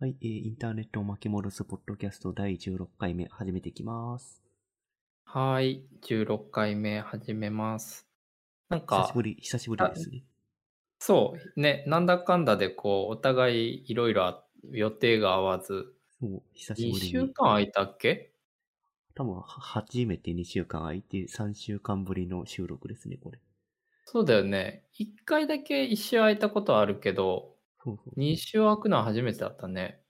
はい、えーインターネットを巻き戻すポッドキャスト第16回目始めていきます。はい、16回目始めます。なんか久しぶ、り、久しぶりですね。そう、ね、なんだかんだでこう、お互いいろいろ予定が合わず、そう、久し2ぶりに。週間空いたっけ？多分、は初めて2週間空いて3週間ぶりの収録ですね、これ。そうだよね。1回だけ1週空いたことはあるけど。2週空くのは初めてだったね。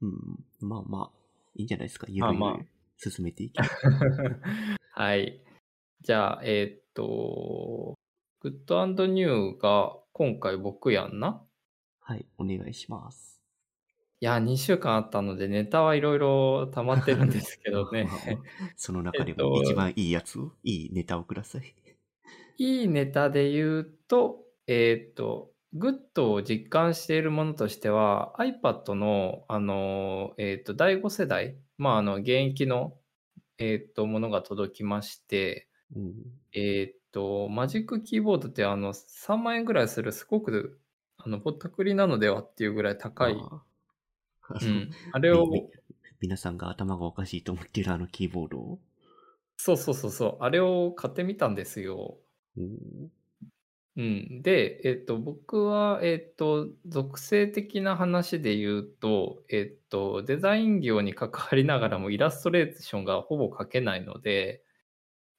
うん、まあまあ、いいんじゃないですか。ゆるゆる進めていきます。はい。じゃあ、えーっと、 Good New が今回僕やんな？はい、お願いします。いや、2週間あったのでネタはいろいろ溜まってるんですけどね。その中で えっとも一番いいやつを、いいネタをください。いいネタで言うと、えっ、と、グッドを実感しているものとしては、iPad の、あの、えっ、と、第5世代、まあ、あの、現役の、えっ、と、ものが届きまして、うん、えっ、と、マジックキーボードって、あの、3万円ぐらいする、すごく、あの、ぼったくりなのではっていうぐらい高い、あうん、あれを、皆さんが頭がおかしいと思っているあのキーボードを？そうそうそうそう、あれを買ってみたんですよ。うんうん、で、えっと、僕は、えっと、属性的な話で言うと、えっと、デザイン業に関わりながらもイラストレーションがほぼ描けないので、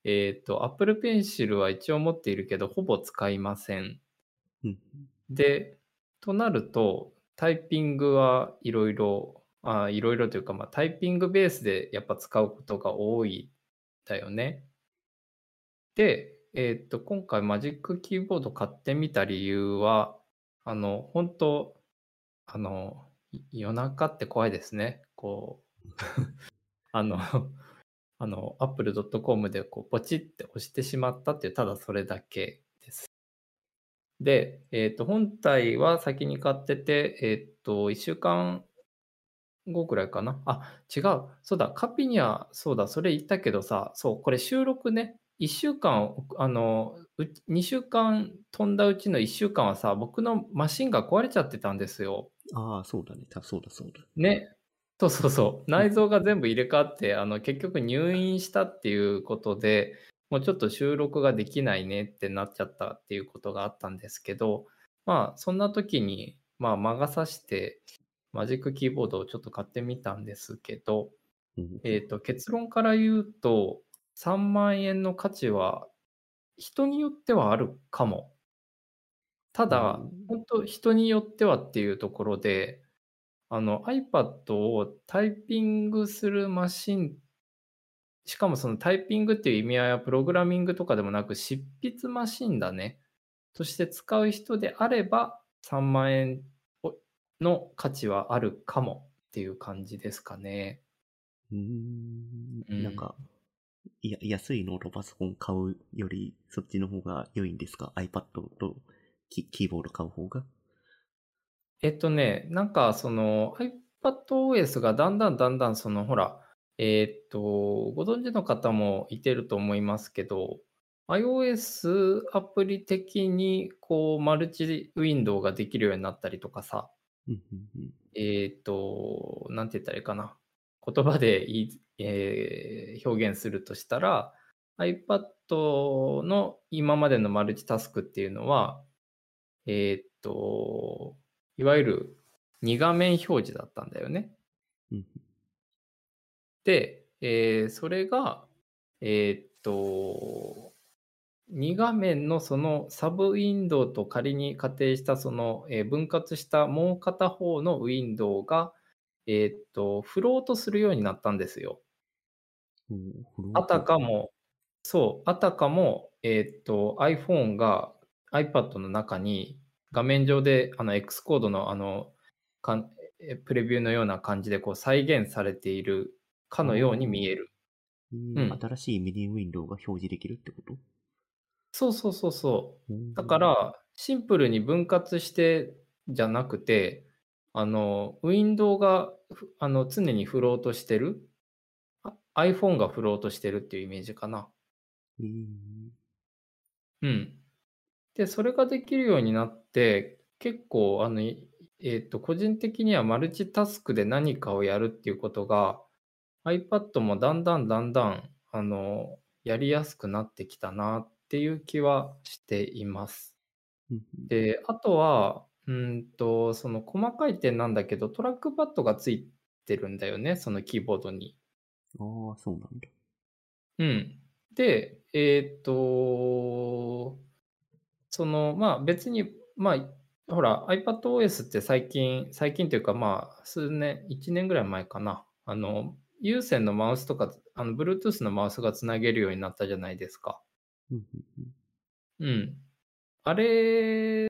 えっと、Apple Pencil は一応持っているけど、ほぼ使いません。うんで、となると、タイピングはいろいろ、あいろいろというか、まあ、タイピングベースでやっぱ使うことが多いんだよね。で、えーと、今回マジックキーボード買ってみた理由は、あの、本当あの、夜中って怖いですね。こう、あの、あの、apple.com でこうポチって押してしまったっていう、ただそれだけです。で、えっ、と、本体は先に買ってて、えっ、と、1週間後くらいかな？あ、違う。そうだ、カピには、そうだ、それ言ったけどさ、そう、これ収録ね、1週間、あの、う2週間飛んだうちの1週間はさ、僕のマシンが壊れちゃってたんですよ。ああ、そうだね。たそうだ、そうだ。ね。そうそうそう。内臓が全部入れ替わって、あの、結局入院したっていうことで、もうちょっと収録ができないねってなっちゃったっていうことがあったんですけど、まあ、そんな時に、まあ、魔が差して、マジックキーボードをちょっと買ってみたんですけど、うんえっ、と、結論から言うと、3万円の価値は、人によってはあるかも。ただうん、本当人によってはっていうところで、あの iPad をタイピングするマシン、しかもそのタイピングっていう意味合いはプログラミングとかでもなく執筆マシンだね。として使う人であれば3万円の価値はあるかもっていう感じですかね。うんなんか、いや、安いノートパソコン買うより、そっちの方が良いんですか ?iPad とキキーボード買う方が？えっとね、なんかその iPadOS がだんだんだんだんそのほら、えっと、ご存知の方もいてると思いますけど、iOS アプリ的にこうマルチウィンドウができるようになったりとかさ、えっと、なんて言ったらいいかな。言葉で言い、えー表現するとしたら、iPad の今までのマルチタスクっていうのは、えっと、いわゆる2画面表示だったんだよね。うんで、えーそれが、えーっと、2画面のそのサブウィンドウと仮に仮定したその、えー分割したもう片方のウィンドウが、えーっと、フロートするようになったんですよ。あたかも、そう、あたかも、えーっと、iPhone が iPad の中に画面上であの X コードのあのかんえプレビューのような感じでこう再現されているかのように見える。えーうん新しいメディアウィンドウが表示できるってこと？そうそうそうそう。うんだから、シンプルに分割してじゃなくて、あの、ウィンドウがふあの常にフロートしてる。あ iPhone がフロートしてるっていうイメージかな。えーうん。で、それができるようになって、結構、あの、いえっと、個人的にはマルチタスクで何かをやるっていうことが、iPad もだんだんだんだん、あの、やりやすくなってきたなっていう気はしています。うんうんで、あとは、うんと、その細かい点なんだけど、トラックパッドがついてるんだよね、そのキーボードに。ああ、そうなんだ。うん。で、えっと、その、まあ別に、まあ、ほら、iPadOS って最近、最近というか、まあ、数年、1年ぐらい前かな。あの、有線のマウスとか、あの、Bluetooth のマウスがつなげるようになったじゃないですか。うん。あれ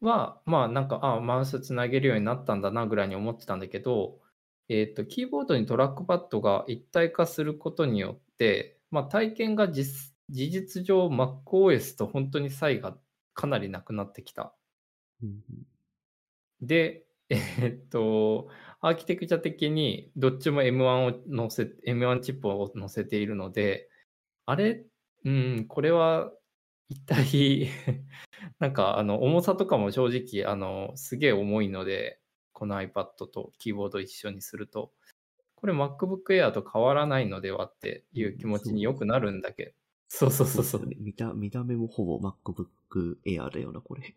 は、まあなんか、あマウスつなげるようになったんだなぐらいに思ってたんだけど、えっと、キーボードにトラックパッドが一体化することによって、まあ体験が実事実上 MacOS と本当に差異がかなりなくなってきた。うんうんで、えーっと、アーキテクチャ的にどっちも M1 を載せ、M1 チップを載せているので、あれ、うん、これは一体、なんかあの重さとかも正直、あの、すげえ重いので、この iPad とキーボード一緒にすると、これ MacBook Air と変わらないのではっていう気持ちによくなるんだけど、そうそうそうそう。見た、見た目もほぼ MacBook Air だよな、これ。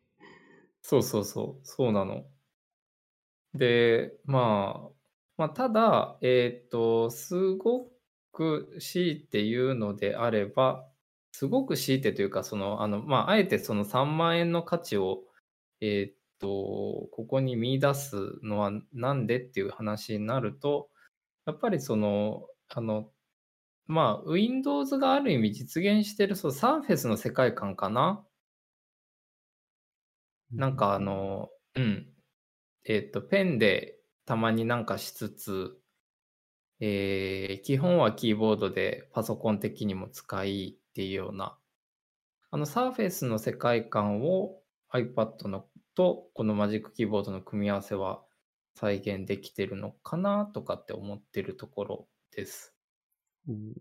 そうそうそう、そうなの。で、まあ、まあ、ただ、えっと、すごく強いて言うのであれば、すごく強いてというか、その、あの、まあ、あえてその3万円の価値を、えっと、ここに見出すのはなんでっていう話になると、やっぱりその、あの、まあ、Windows がある意味実現してる、そう、Surface の世界観かな？なんかあの、うん。えっと、ペンでたまになんかしつつ、えー基本はキーボードでパソコン的にも使いっていうような、あの Surface の世界観を iPad のとこのマジックキーボードの組み合わせは再現できてるのかなとかって思ってるところです。うん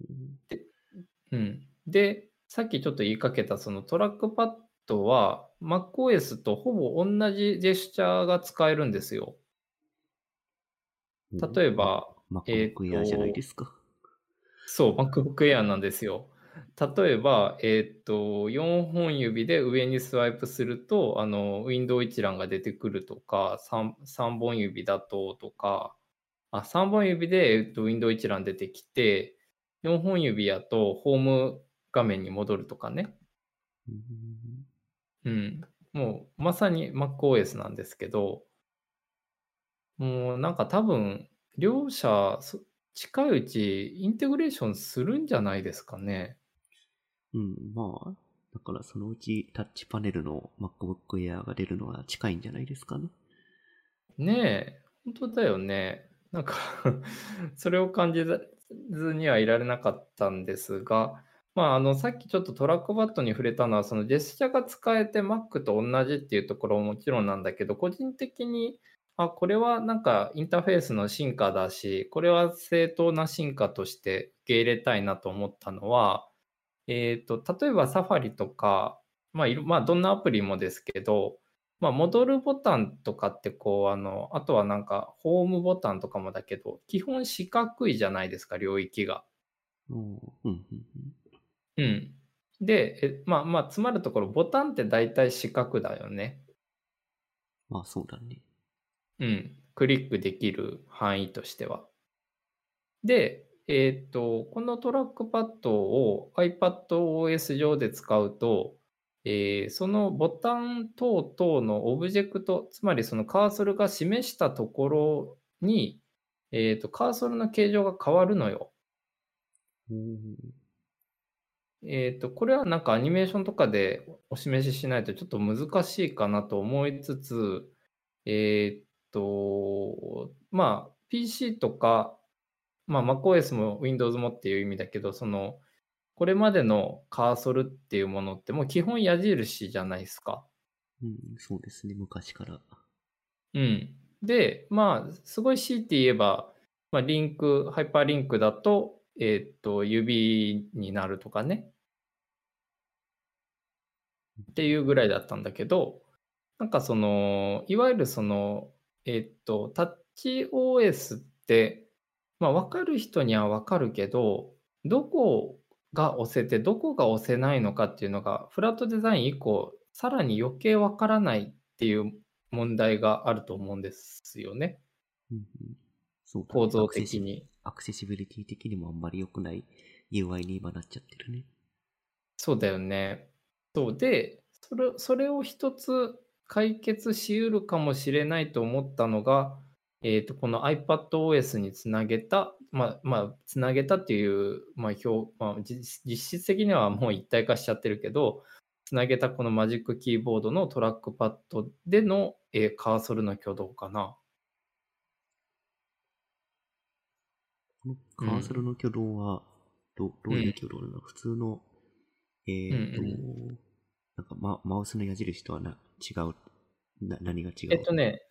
うん。で、さっきちょっと言いかけたそのトラックパッドは MacOS とほぼ同じジェスチャーが使えるんですよ。例えば、えー MacBook と Air じゃないですか。そう、MacBook Air なんですよ。例えば、えーっと、4本指で上にスワイプすると、あの、ウィンドウ一覧が出てくるとか、3, 3本指だととか、あ、3本指で、えーっと、ウィンドウ一覧出てきて、4本指やとホーム画面に戻るとかね。うんうん。もう、まさに MacOS なんですけど、もうなんか多分、両者、そ近いうちインテグレーションするんじゃないですかね。うん、まあ、だからそのうちタッチパネルの MacBook Air が出るのは近いんじゃないですかね。ねえ、本当だよね。なんか それを感じずにはいられなかったんですが、まあ、あの、さっきちょっとトラックパッドに触れたのは、そのジェスチャーが使えて Mac と同じっていうところももちろんなんだけど、個人的に、あ、これはなんかインターフェースの進化だし、これは正当な進化として受け入れたいなと思ったのは、えっと、例えばサファリとか、まあ、いろまあ、どんなアプリもですけど、まあ、戻るボタンとかってこう、あの、あとはなんか、ホームボタンとかもだけど、基本四角いじゃないですか、領域が。うん、うん。で、えまあまあ、つまるところ、ボタンって大体四角だよね。まあそうだね。うん。クリックできる範囲としては。で、えっと、このトラックパッドを iPadOS 上で使うと、えーそのボタン等々のオブジェクト、つまりそのカーソルが示したところに、えっと、カーソルの形状が変わるのよ。うんえっと、これはなんかアニメーションとかでお示ししないとちょっと難しいかなと思いつつ、えっと、まあ、PC とか、まあ、MacOS も Windows もっていう意味だけど、その、これまでのカーソルっていうものってもう基本矢印じゃないですか。うん、そうですね、昔から。うん。で、まあ、すごい強いて言えば、まあ、リンク、ハイパーリンクだと、えっと、指になるとかね。っていうぐらいだったんだけど、なんかその、いわゆるその、えっと、タッチ OS って、まあ、分かる人には分かるけど、どこが押せて、どこが押せないのかっていうのが、フラットデザイン以降、さらに余計分からないっていう問題があると思うんですよね。うんうんそう構造的に。アクセシビリティ的にもあんまり良くない UI に今なっちゃってるね。そうだよね。そうで、それそれを一つ解決しうるかもしれないと思ったのが、えー、とこの iPadOS につなげた、まあ、まあ、つなげたっていう、まあ表まあ、実実質的にはもう一体化しちゃってるけど、つなげたこのマジックキーボードのトラックパッドでの、えーカーソルの挙動かな。このカーソルの挙動は、どどういう挙動なの、普通の、えっ、と、うんなんかママウスの矢印とはな違うな、何が違う？えっとね、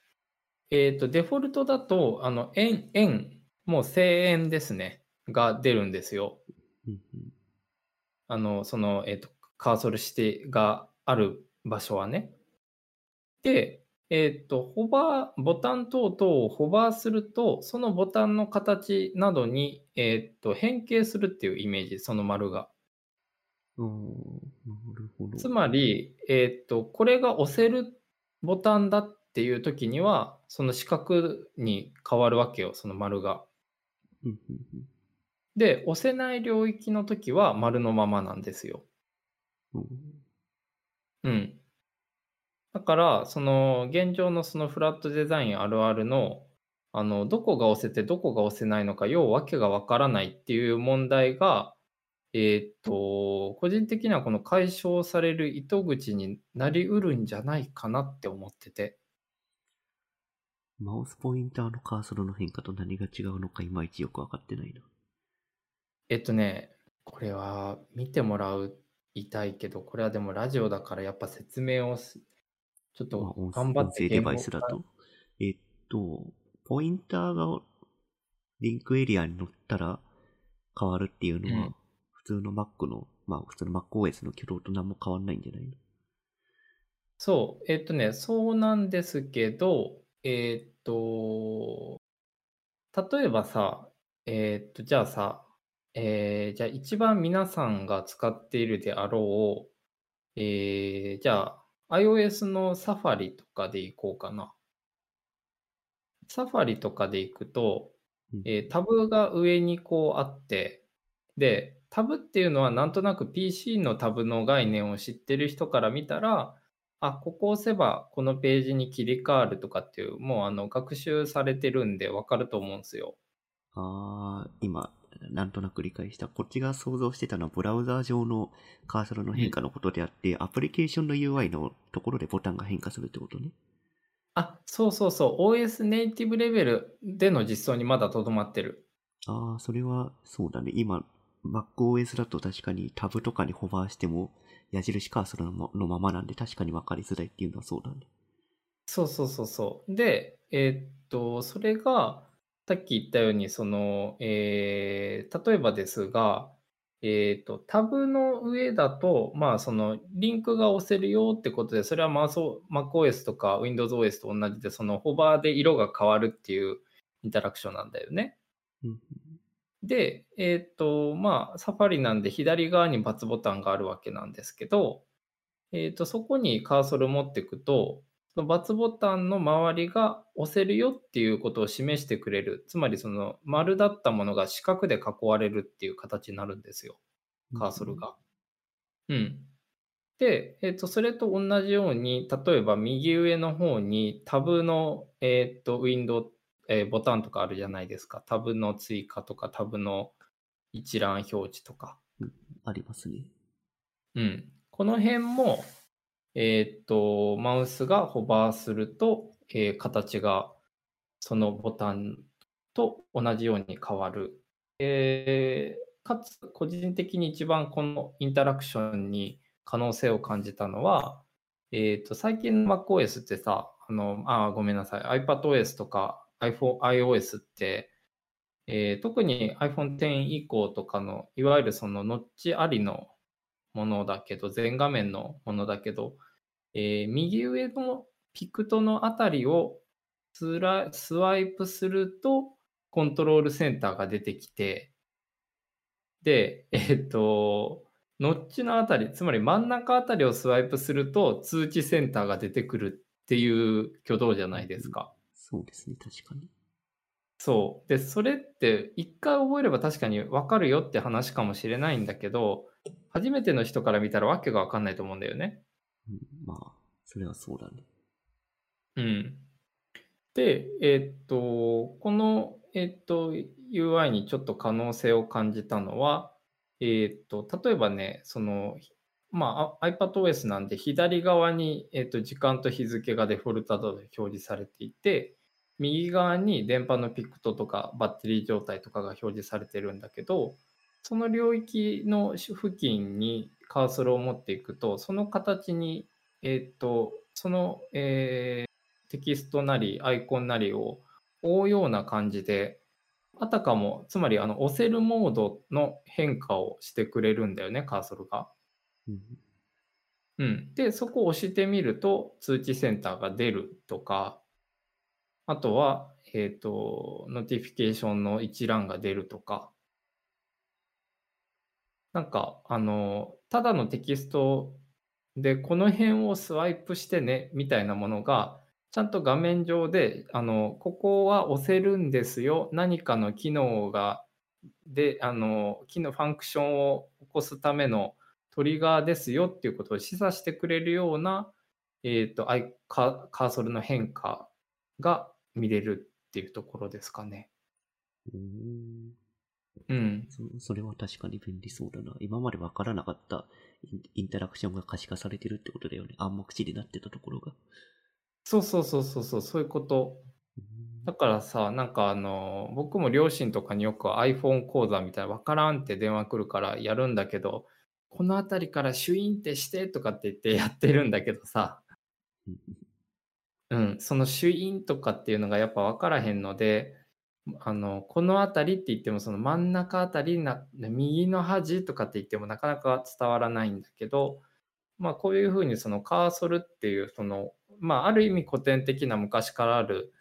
えっと、デフォルトだと、あの、円、円、もう正円ですね、が出るんですよ。あの、その、えっ、と、カーソル指定がある場所はね。で、えっ、と、ホバー、ボタン等々をホバーすると、そのボタンの形などに、えっ、と、変形するっていうイメージ、その丸が。なるほど。つまり、えっ、と、これが押せるボタンだっていう時には、その四角に変わるわけよ、その丸が。で、押せない領域の時は丸のままなんですよ。うんうん。だから、その現状のそのフラットデザインあるあるの、あの、どこが押せてどこが押せないのか、要わけがわからないっていう問題が、えーっと、個人的にはこの解消される糸口になりうるんじゃないかなって思ってて。マウスポインターのカーソルの変化と何が違うのかいまいちよくわかってないな。えっとね、これは見てもらう、いたいけど、これはでもラジオだからやっぱ説明をすちょっまあ、と音頑張って音声デバイスだと。えっと、ポインターがリンクエリアに乗ったら変わるっていうのは、うん普通の Mac の、まあ普通の MacOS の挙動と何も変わんないんじゃないの？そう、えっとね、そうなんですけど、えっと、例えばさ、えっと、じゃあさ、えーじゃあ一番皆さんが使っているであろう、えーじゃあ iOS のサファリとかでいこうかな。サファリとかで行くと、うんえータブが上にこうあって、で、タブっていうのはなんとなく PC のタブの概念を知ってる人から見たら、あ、ここを押せばこのページに切り替わるとかっていう、もうあの学習されてるんでわかると思うんですよ。あー、今、なんとなく理解した。こっちが想像してたのは、ブラウザー上のカーソルの変化のことであって、アプリケーションの UI のところでボタンが変化するってことね。あ、そうそうそう、OS ネイティブレベルでの実装にまだとどまってる。ああ、それはそうだね。今、MacOS だと確かにタブとかにホバーしても矢印カーソルのまのままなんで確かに分かりづらいっていうのはそうだね。そうそうそうそう。で、えーっと、それが、さっき言ったように、その、えー例えばですが、えーっと、タブの上だと、まあ、その、リンクが押せるよってことで、それはまあそう MacOS とか WindowsOS と同じで、その、ホバーで色が変わるっていうインタラクションなんだよね。うんで、えーっと、まあ、サファリなんで左側に×ボタンがあるわけなんですけど、えーっと、そこにカーソル持っていくと、その×ボタンの周りが押せるよっていうことを示してくれる。つまり、その丸だったものが四角で囲われるっていう形になるんですよ。カーソル。が。うん。で、えっ、と、それと同じように、例えば右上の方にタブの、えっ、と、ウィンドウ、えーボタンとかあるじゃないですか。タブの追加とか、タブの一覧表示とか。ありますね。うん。この辺も、えっ、と、マウスがホバーすると、えー形がそのボタンと同じように変わる。えーかつ、個人的に一番このインタラクションに可能性を感じたのは、えっ、と、最近の MacOS ってさ、あの、あー、ごめんなさい、iPadOS とか iPhone、iOS って、えー特に iPhone X 以降とかの、いわゆるそのノッチありのものだけど、全画面のものだけど、えー右上のピクトのあたりをスラスワイプすると、コントロールセンターが出てきて、で、えっと、ノッチのあたり、つまり真ん中あたりをスワイプすると、通知センターが出てくるっていう挙動じゃないですか。そうですね、確かに。そう。で、それって一回覚えれば確かに分かるよって話かもしれないんだけど、初めての人から見たらわけが分かんないと思うんだよね。うん、まあ、それはそうだね。うん。で、えっと、この、えっと、UI にちょっと可能性を感じたのは、えっと、例えばね、その、まあ、あ iPadOS なんで左側に、えっと、時間と日付がデフォルトで表示されていて、右側に電波のピクトとかバッテリー状態とかが表示されてるんだけど、その領域の付近にカーソルを持っていくと、その形に、えっと、その、えーテキストなりアイコンなりを追うような感じで、あたかも、つまりあの押せるモードの変化をしてくれるんだよね、カーソルが。うん、うん。で、そこを押してみると通知センターが出るとか、あとは、えっ、と、 notification の一覧が出るとか、なんか、あの、ただのテキストで、この辺をスワイプしてね、みたいなものが、ちゃんと画面上で、あの、ここは押せるんですよ。何かの機能が、で、あの、機能、ファンクションを起こすためのトリガーですよっていうことを示唆してくれるような、えっ、とアイカ、カーソルの変化が見れるっていうところですかね。うーんうん。そそれは確かに便利そうだな。今までわからなかったインタラクションが可視化されてるってことだよね。暗黙知になってたところが。そうそうそうそうそう、そういうこと。だからさ、なんかあの、僕も両親とかによく iPhone 講座みたいな、わからんって電話来るからやるんだけど、この辺りからシュインってしてとかって言ってやってるんだけどさ、うん、そのシュインとかっていうのがやっぱ分からへんので、あの、この辺りって言ってもその真ん中あたりな、右の端とかって言ってもなかなか伝わらないんだけど、まあこういうふうにそのカーソルっていうその、まあある意味古典的な昔からある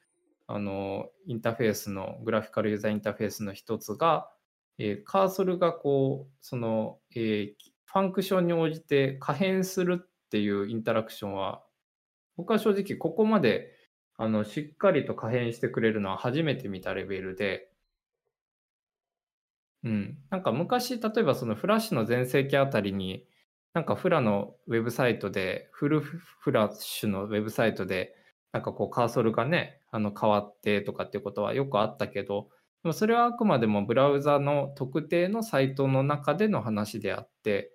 あのインターフェースのグラフィカルユーザーインターフェースの一つが、えーカーソルがこうその、えーファンクションに応じて可変するっていうインタラクションは僕は正直ここまであのしっかりと可変してくれるのは初めて見たレベルで、うん、なんか昔例えばそのフラッシュの全盛期あたりになんかフラのウェブサイトでフルフラッシュのウェブサイトでなんかこうカーソルがね、あの変わってとかっていうことはよくあったけど、でもそれはあくまでもブラウザの特定のサイトの中での話であって、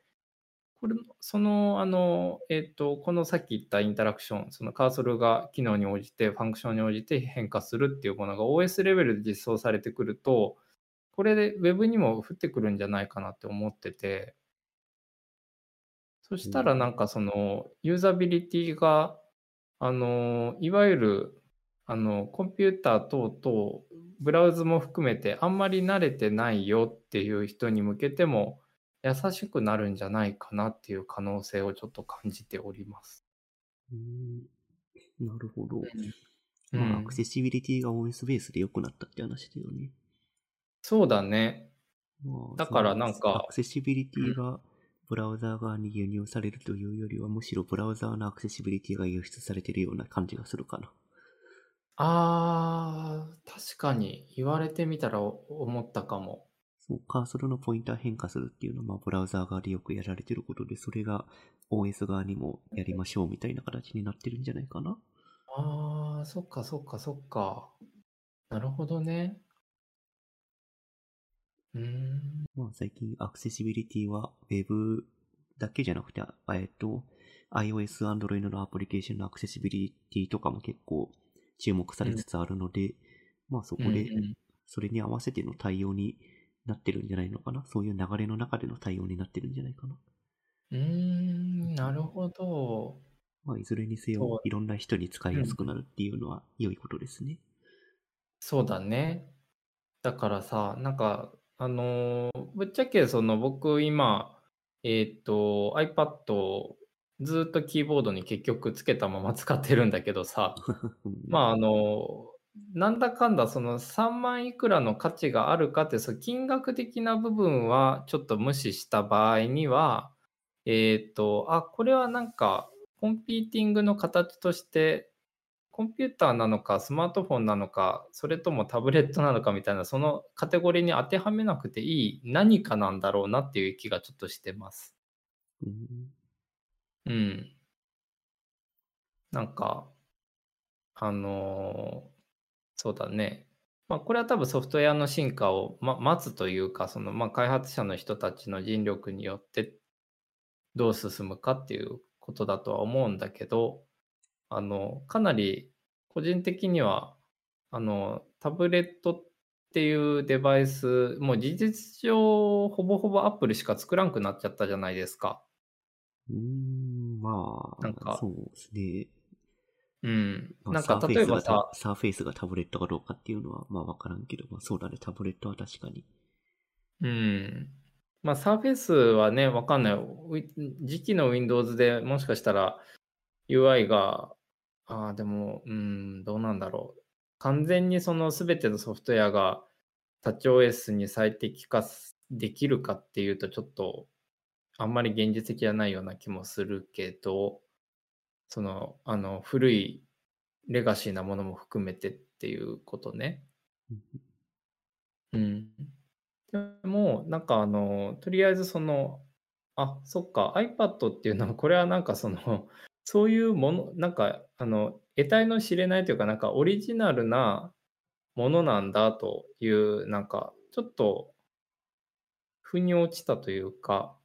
これ、その、あの、えっ、と、このさっき言ったインタラクション、そのカーソルが機能に応じて、ファンクションに応じて変化するっていうものが OS レベルで実装されてくると、これで Web にも降ってくるんじゃないかなって思ってて、そしたらなんかそのユーザビリティがあの、いわゆる、あの、コンピューター等々、ブラウズも含めてあんまり慣れてないよっていう人に向けても優しくなるんじゃないかなっていう可能性をちょっと感じております。うーんなるほど。うんまあ、アクセシビリティが OS ベースで良くなったって話だよね。そうだね。まあだからなんかアクセシビリティがブラウザー側に輸入されるというよりは、むしろブラウザーのアクセシビリティが輸出されているような感じがするかな。あー、確かに言われてみたら思ったかも。そうカーソルのポインター変化するっていうのは、まあ、ブラウザー側でよくやられてることで、それが OS 側にもやりましょうみたいな形になってるんじゃないかな。あー、そっかそっかそっか。なるほどね。うーん。まあ、最近アクセシビリティは Web だけじゃなくて、えっと、iOS、Android のアプリケーションのアクセシビリティとかも結構注目されつつあるので、まあそこでうんうんそれに合わせての対応になってるんじゃないのかな？そういう流れの中での対応になってるんじゃないかな？うーん、なるほど。まあ、いずれにせよ、いろんな人に使いやすくなるっていうのは良いことですね。そうだね。だからさ、なんか、あのーぶっちゃけその僕今、えっと、iPad ずーっとキーボードに結局つけたまま使ってるんだけどさ、うんまああの、なんだかんだその3万いくらの価値があるかって、その金額的な部分はちょっと無視した場合には、えっ、と、あ、これはなんかコンピーティングの形として、コンピューターなのかスマートフォンなのか、それともタブレットなのかみたいな、そのカテゴリーに当てはめなくていい何かなんだろうなっていう気がちょっとしてます。うんうん。なんか、あのーそうだね。まあ、これは多分ソフトウェアの進化を、ま、待つというか、その、まあ、開発者の人たちの尽力によってどう進むかっていうことだとは思うんだけど、あの、かなり個人的には、あの、タブレットっていうデバイス、もう事実上、ほぼほぼ Apple しか作らんくなっちゃったじゃないですか。うーん、まなんかあ、そうですね。うん。まあなんかサーフェイスが例えばさタ、サーフェイスがタブレットかどうかっていうのは、まあわからんけど、まあそうだね、タブレットは確かに。うん。まあ、サーフェイスはね、わかんない。時期の Windows でもしかしたら UI が、ああ、でも、うん、どうなんだろう。完全にその全てのソフトウェアが TouchOS に最適化できるかっていうと、ちょっとあんまり現実的じゃないような気もするけど、その、あの、古いレガシーなものも含めてっていうことね。うん。でも、なんかあの、とりあえずその、あ、そっか、iPad っていうのは、これはなんかその、そういうもの、なんか、あの、得体の知れないというか、なんかオリジナルなものなんだという、なんか、ちょっと、腑に落ちたというか、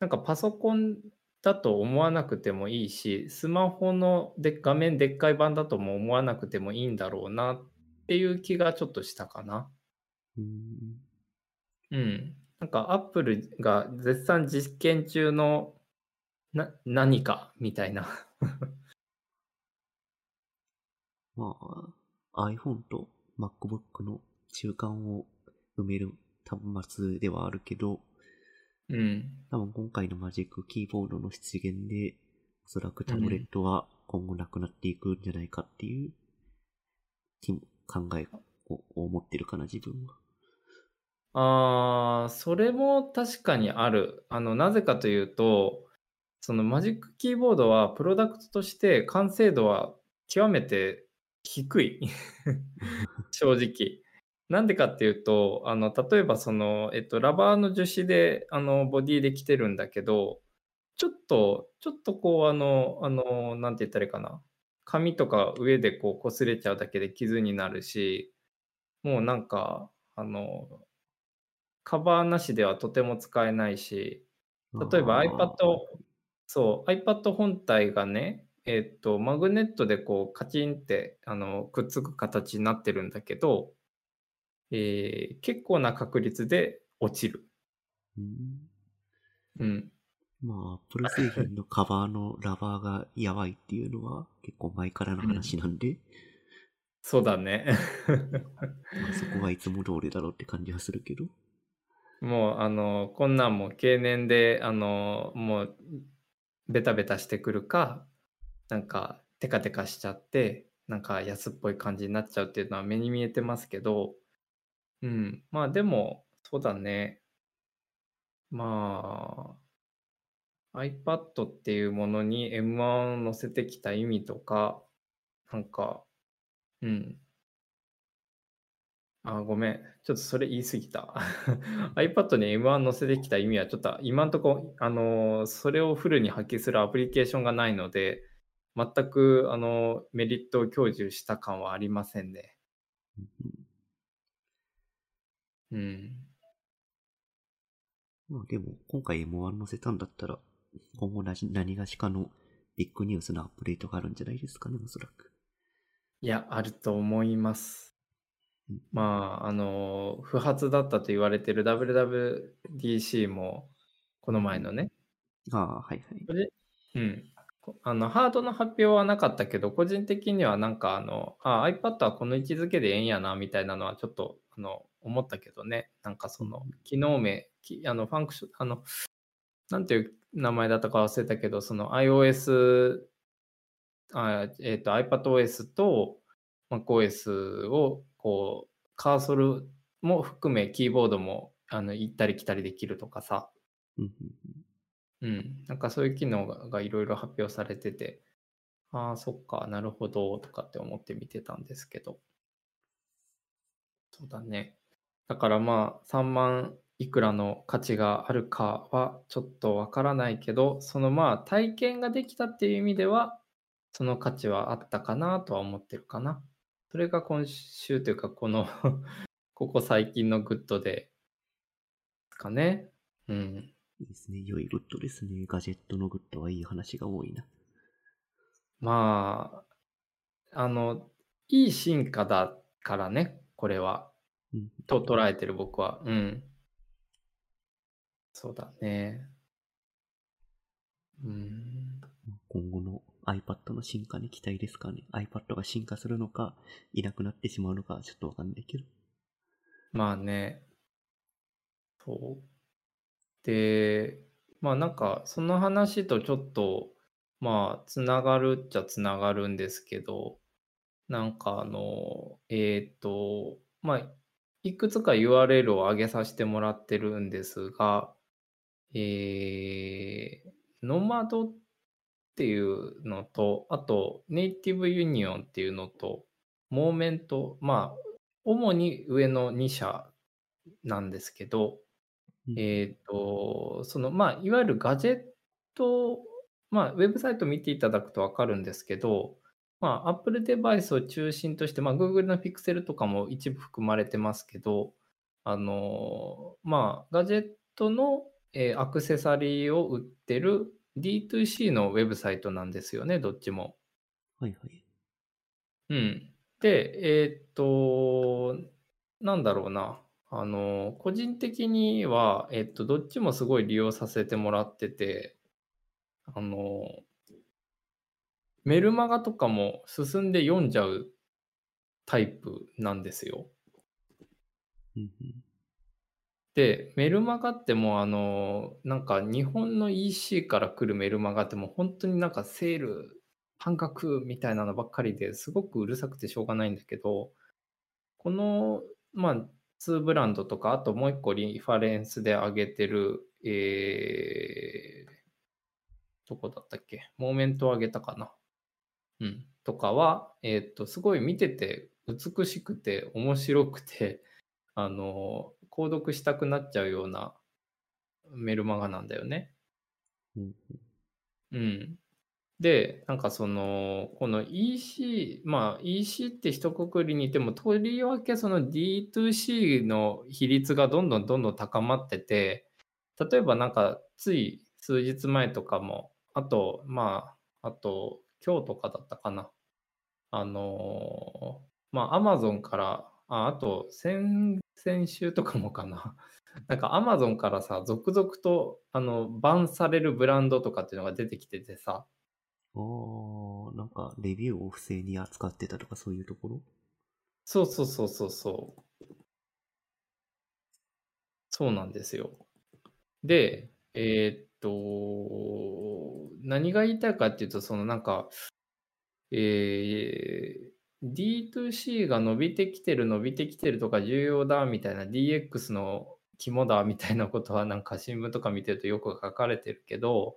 なんかパソコンだと思わなくてもいいし、スマホので画面でっかい版だとも思わなくてもいいんだろうなっていう気がちょっとしたかな。うーん。うん。なんか、アップルが絶賛実験中のな何かみたいな。まあ、iPhone と MacBook の中間を埋める端末ではあるけど、うん。多分今回のマジックキーボードの出現で、おそらくタブレットは今後なくなっていくんじゃないかっていう考えをを持ってるかな、自分は。ああ、それも確かにある。あの、なぜかというと、そのマジックキーボードはプロダクトとして完成度は極めて低い。正直。なんでかっていうと、あの、例えばその、えっと、ラバーの樹脂で、あの、ボディで来てるんだけど、ちょっと、ちょっとこう、あの、あの、なんて言ったらいいかな。紙とか上でこう擦れちゃうだけで傷になるし、もうなんか、あの、カバーなしではとても使えないし、例えば iPad、そう、iPad 本体がね、えっと、マグネットでこうカチンってあのくっつく形になってるんだけど、えー結構な確率で落ちる。うんうん。まあ、プル製品のカバーのラバーがやばいっていうのは結構前からの話なんで、そうだね。まあ、そこはいつも通りだろうって感じはするけど。もう、あの、こんなんも経年で、あの、もう、ベタベタしてくるか、なんか、テカテカしちゃって、なんか安っぽい感じになっちゃうっていうのは目に見えてますけど、うん。まあでも、そうだね。まあ、iPad っていうものに M1 を載せてきた意味とか、なんか、うん。あ、ごめん。ちょっとそれ言い過ぎた。iPad に M1 載せてきた意味は、ちょっと今んとこ、あの、それをフルに発揮するアプリケーションがないので、全く、あの、メリットを享受した感はありませんね。うん。まあでも、今回 M1 載せたんだったら、今後何何がしかのビッグニュースのアップデートがあるんじゃないですかね、おそらく。いや、あると思いますうん。まあ、あの、不発だったと言われてる WWDC も、この前のね、ああ、はいはい。うん。こあの、ハードの発表はなかったけど、個人的にはなんかあの、あ、iPad はこの位置づけでええんやな、みたいなのはちょっと、あの、思ったけどね。なんかその、機能名、きあの、ファンクション、あの、なんていう名前だったか忘れたけど、その iOS、あえっ、と iPadOS と MacOS をこうカーソルも含めキーボードもあの行ったり来たりできるとかさ、うんなんかそういう機能ががいろいろ発表されてて、ああ、そっか、なるほど、とかって思って見てたんですけど。そうだね。だからまあ、3万いくらの価値があるかはちょっとわからないけど、そのまあ、体験ができたっていう意味では、その価値はあったかなとは思ってるかな。それが今週というか、この ここ最近のグッドですかね。うん。いいですね。良いグッドですね。ガジェットのグッドはいい話が多いな。まあ、あの、いい進化だからね、これは。うん。と捉えてる僕は。うん。そうだね。うん。今後の iPad の進化に期待ですかね？iPad が進化するのか、いなくなってしまうのか、ちょっとわかんないけど。まあね。そう。で、まあなんか、その話とちょっと、まあ、つながるっちゃつながるんですけど、なんかあの、えっ、と、まあ、いくつか URL を上げさせてもらってるんですが、えー、ノマドっていうのと、あと、ネイティブユニオンっていうのと、モーメント、まあ、主に上の2社なんですけど、うん。えっ、と、その、まあ、いわゆるガジェット、まあ、ウェブサイト見ていただくとわかるんですけど、まあ、Apple デバイスを中心として、まあ、Google の Pixel とかも一部含まれてますけど、あの、まあ、ガジェットの、えーアクセサリーを売ってる D2C のウェブサイトなんですよね、どっちも。はいはい。うん。で、えーっと、なんだろうな。あの、個人的には、えっと、どっちもすごい利用させてもらってて、あの、メルマガとかも進んで読んじゃうタイプなんですよ。で、メルマガってもうあの、なんか日本の EC から来るメルマガってもう本当になんかセール半額みたいなのばっかりですごくうるさくてしょうがないんだけど、この、まあ、2ブランドとか、あともう一個リファレンスで上げてる、えー、どこだったっけ？モーメントを上げたかなうん。とかは、えーっと、すごい見てて美しくて面白くて、あの、購読したくなっちゃうようなメルマガなんだよね。うんうん。で、なんかその、この EC、まあ EC って一括りにいても、とりわけその D2C の比率がどんどんどんどん高まってて、例えばなんかつい数日前とかも、あと、まあ、あと今日とかだったかな。あのーまあ Amazon から、ああと先、先週とかもかな。なんか Amazon からさ、続々とあのバンされるブランドとかっていうのが出てきててさ、あー、なんか、レビューを不正に扱ってたとかそういうところ？そうそうそうそうそう。そうなんですよ。で、えーっと、何が言いたいかっていうと、そのなんか、えー D2C が伸びてきてる伸びてきてるとか重要だみたいな DX の肝だみたいなことはなんか新聞とか見てるとよく書かれてるけど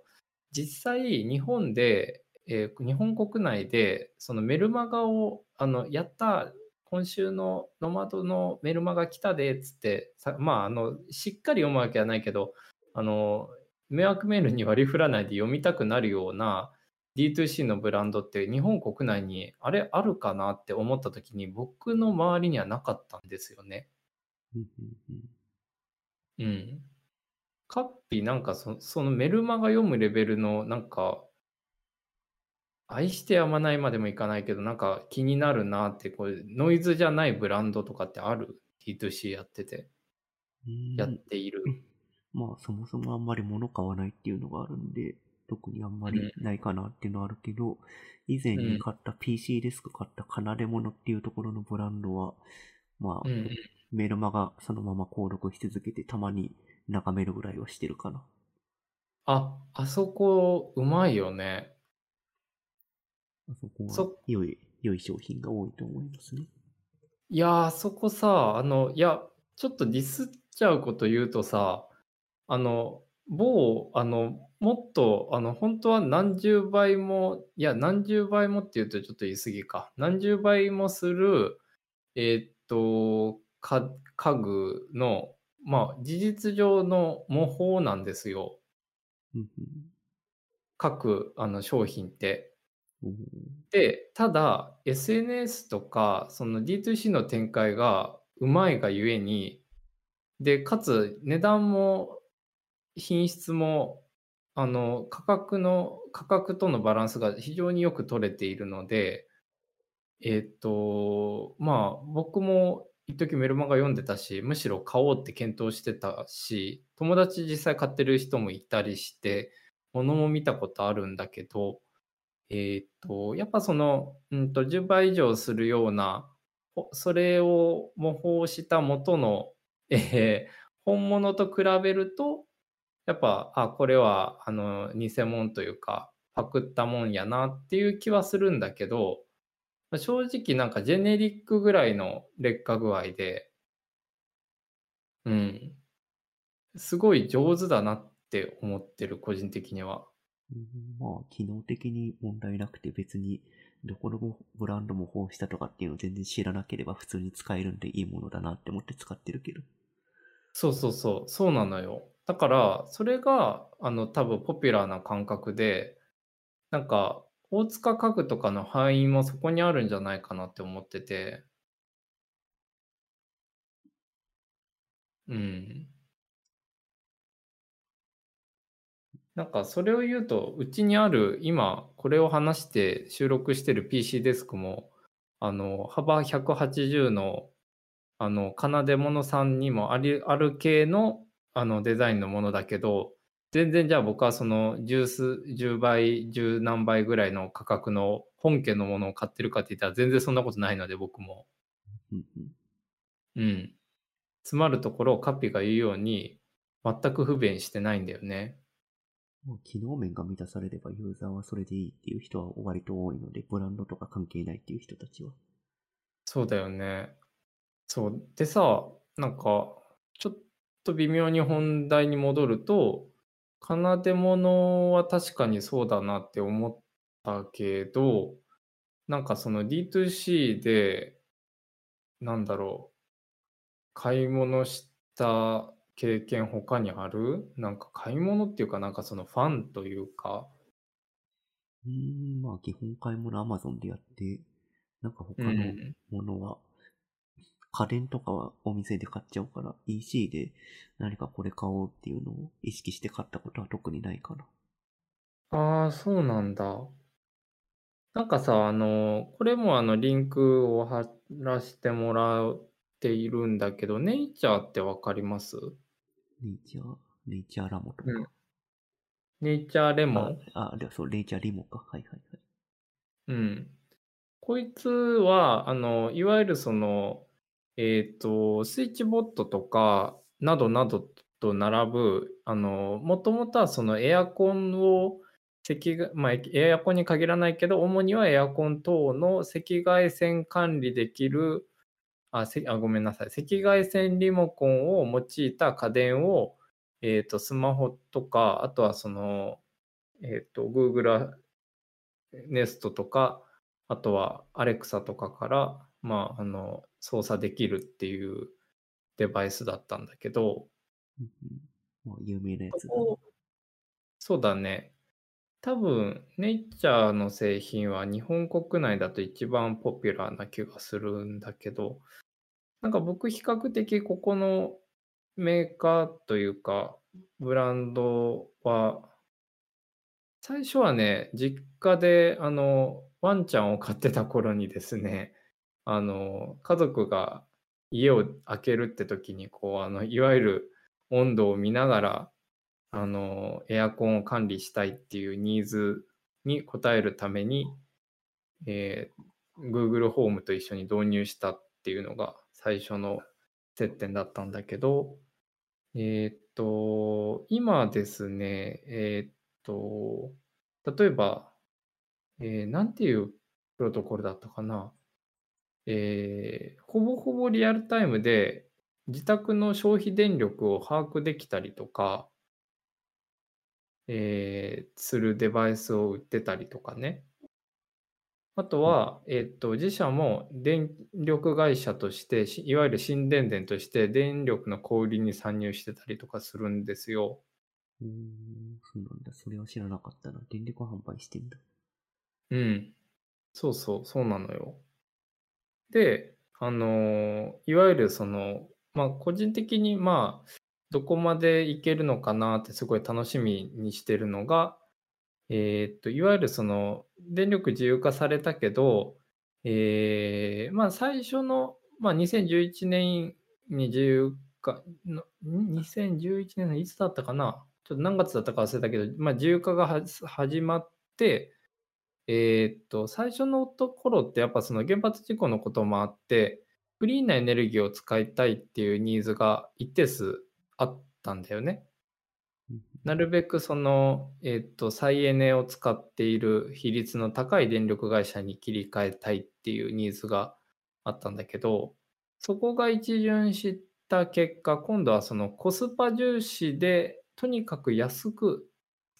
実際日本で、えー日本国内でそのメルマガをあのやった今週のノマドのメルマガ来たでっつってまああのしっかり読むわけはないけどあの迷惑メールに割り振らないで読みたくなるような D2C のブランドって日本国内にあれあるかなって思った時に僕の周りにはなかったんですよね。うん。カッピなんかそそのメルマガ読むレベルのなんか愛してやまないまでもいかないけどなんか気になるなってこうノイズじゃないブランドとかってある ?D2C やっててやっている。まあ、そもそもあんまり物買わないっていうのがあるんで、特にあんまりないかなっていうのはあるけど、以前に買った PC デスク買った奏で物っていうところのブランドは、まあ、うんメルマガそのまま購読し続けてたまに眺めるぐらいはしてるかな。あ、あそこうまいよね。あそこはそ良い、良い商品が多いと思いますね。いやー、あそこさ、あの、いや、ちょっとディスっちゃうこと言うとさ、あの、某、あの、もっと、あの、本当は何十倍も、いや、何十倍もって言うとちょっと言い過ぎか。何十倍もする、えーっと、か家具の、まあ、事実上の模倣なんですよ。うん各あの商品って。うん。で、ただ、SNS とか、その D2C の展開がうまいがゆえに、で、かつ値段も品質も、あの、価格の、価格とのバランスが非常によく取れているので、えっと、まあ、僕も一時メルマガ読んでたし、むしろ買おうって検討してたし、友達実際買ってる人もいたりして、物も見たことあるんだけど、えっと、やっぱその、うんと、10倍以上するような、それを模倣した元の、えー本物と比べると、やっぱ、あ、これは、あの、偽物というか、パクったもんやなっていう気はするんだけど、まあ正直なんかジェネリックぐらいの劣化具合で、うん、すごい上手だなって思ってる、個人的には。うんまあ、機能的に問題なくて別に、どこのブランドも法したとかっていうのを全然知らなければ普通に使えるんでいいものだなって思って使ってるけど。そうそうそう、そうなのよ。だから、それが、あの、多分ポピュラーな感覚で、なんか、大塚家具とかの範囲もそこにあるんじゃないかなって思ってて、うん。なんか、それを言うと、うちにある、今、これを話して収録してる PC デスクも、あの、幅180の、あの、奏で物さんにもありある系のあのデザインのものだけど、全然じゃあ僕はその十数、10倍、10何倍ぐらいの価格の本家のものを買ってるかって言ったら全然そんなことないので僕も。うん。詰まるところをカピが言うように全く不便してないんだよね。まあ機能面が満たされればユーザーはそれでいいっていう人は割と多いので、ブランドとか関係ないっていう人たちは。そうだよね。そう。でさ、なんか、ちょっと微妙に本題に戻ると、奏で物は確かにそうだなって思ったけど、なんかその D2C で、なんだろう、買い物した経験他にある？なんか買い物っていうかなんかそのファンというか、うーん、まあ基本買い物 Amazon でやって、なんか他のうん。ものは、家電とかはお店で買っちゃうから、EC で何かこれ買おうっていうのを意識して買ったことは特にないかな。ああ、そうなんだ。なんかさ、あの、これもあの、リンクを貼らせてもらっているんだけど、ネイチャーってわかります？ネイチャー、ネイチャーラモとか？うんネイチャーレモあン？あ、でそう、ネイチャーリモか。はいはいはい。うん。こいつは、あの、いわゆるその、えっと、スイッチボットとか、などなどと並ぶ、あの、もともとはそのエアコンを、赤、まあ、エアコンに限らないけど、主にはエアコン等の赤外線管理できる、あ、あごめんなさい。赤外線リモコンを用いた家電を、えっと、スマホとか、あとはその、えっと、Google Nest とか、あとは Alexa とかから、まあ、あの、操作できるっていうデバイスだったんだけど、うんう有名なやつだ、ね。そうだね。多分、ネイチャーの製品は日本国内だと一番ポピュラーな気がするんだけど、なんか僕比較的ここのメーカーというか、ブランドは、最初はね、実家であの、ワンちゃんを飼ってた頃にですね、あの、家族が家を開けるって時に、こう、あの、いわゆる温度を見ながら、あの、エアコンを管理したいっていうニーズに応えるために、えー Google ホームと一緒に導入したっていうのが最初の接点だったんだけど、えーっと、今ですね、えーっと、例えば、えーなんていうプロトコルだったかな？えーほぼほぼリアルタイムで自宅の消費電力を把握できたりとか、えーするデバイスを売ってたりとかね。あとは、えっと、自社も電力会社として、しいわゆる新電電として電力の小売りに参入してたりとかするんですよ。うーん、そうなんだ。それは知らなかったな。電力販売してんだ。うん。そうそう、そうなのよ。で、あのーいわゆるその、まあ、個人的に、まあ、どこまでいけるのかなってすごい楽しみにしてるのが、えーっと、いわゆるその、電力自由化されたけど、えーまあ、最初の、まあ、2011年に自由化の、2011年のいつだったかな？ちょっと何月だったか忘れたけど、まあ、自由化がは始まって、えーっと、最初のところってやっぱその原発事故のこともあって、クリーンなエネルギーを使いたいっていうニーズが一定数あったんだよね。うんなるべくその、えーっと、再エネを使っている比率の高い電力会社に切り替えたいっていうニーズがあったんだけど、そこが一巡した結果、今度はそのコスパ重視で、とにかく安く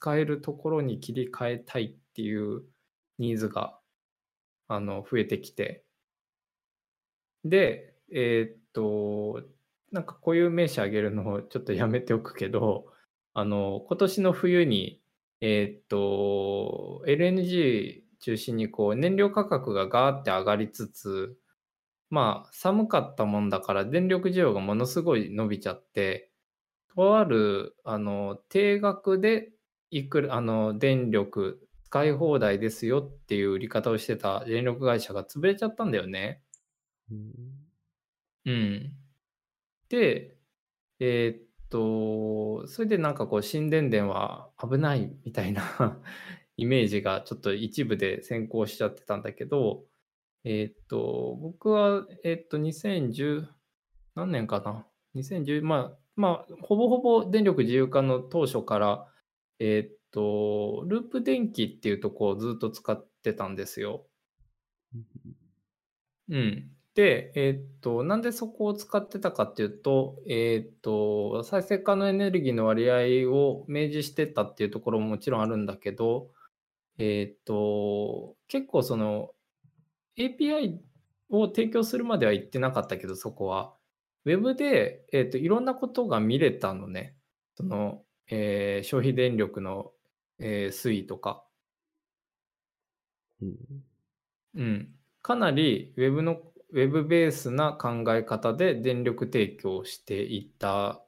使えるところに切り替えたいっていうニーズがあの増えてきて、で、えーっと、なんかこういう名詞挙げるのをちょっとやめておくけど、あの、今年の冬に、えーっと、LNG 中心にこう燃料価格がガーって上がりつつ、まあ寒かったもんだから電力需要がものすごい伸びちゃって、とあるあの定額でいくらあの電力使い放題ですよっていう売り方をしてた電力会社が潰れちゃったんだよね。うんうん。で、えーっと、それでなんかこう、新電電は危ないみたいな イメージがちょっと一部で先行しちゃってたんだけど、えーっと、僕は、えーっと、2010、何年かな ?2010、まあ、まあ、ほぼほぼ電力自由化の当初から、えーっと、ループ電気っていうとこをずっと使ってたんですよ。うん。で、えーっと、なんでそこを使ってたかっていうと、えーっと、再生可能エネルギーの割合を明示してたっていうところももちろんあるんだけど、えーっと、結構その API を提供するまでは言ってなかったけど、そこは。ウェブで、えっと、いろんなことが見れたのね。その、えー消費電力の、えー推移とか。うんうん、かなりウェブのウェブベースな考え方で電力提供をしていったっ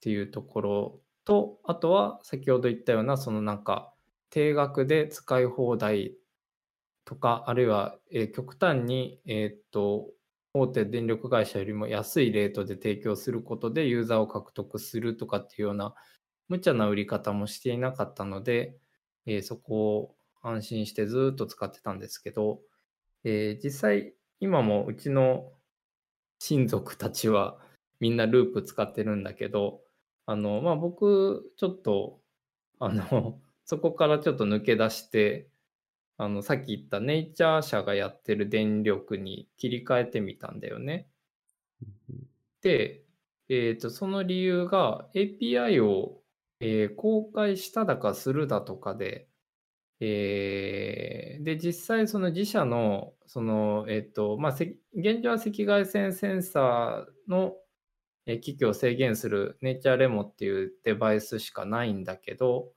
ていうところとあとは先ほど言ったようなそのなんか定額で使い放題とかあるいは、えー極端に、えーっと大手電力会社よりも安いレートで提供することでユーザーを獲得するとかっていうような無茶な売り方もしていなかったので、えーそこを安心してずっと使ってたんですけど、えー実際今もうちの親族たちはみんなループ使ってるんだけどあのまあ僕ちょっとあの そこからちょっと抜け出してあのさっき言ったネイチャー社がやってる電力に切り替えてみたんだよね。で、えーとその理由が API を、えー公開しただかするだとかで、えーで、実際その自社の、その、えっ、と、まあ、現状は赤外線センサーの、え機器を制限するネイチャーレモっていうデバイスしかないんだけど、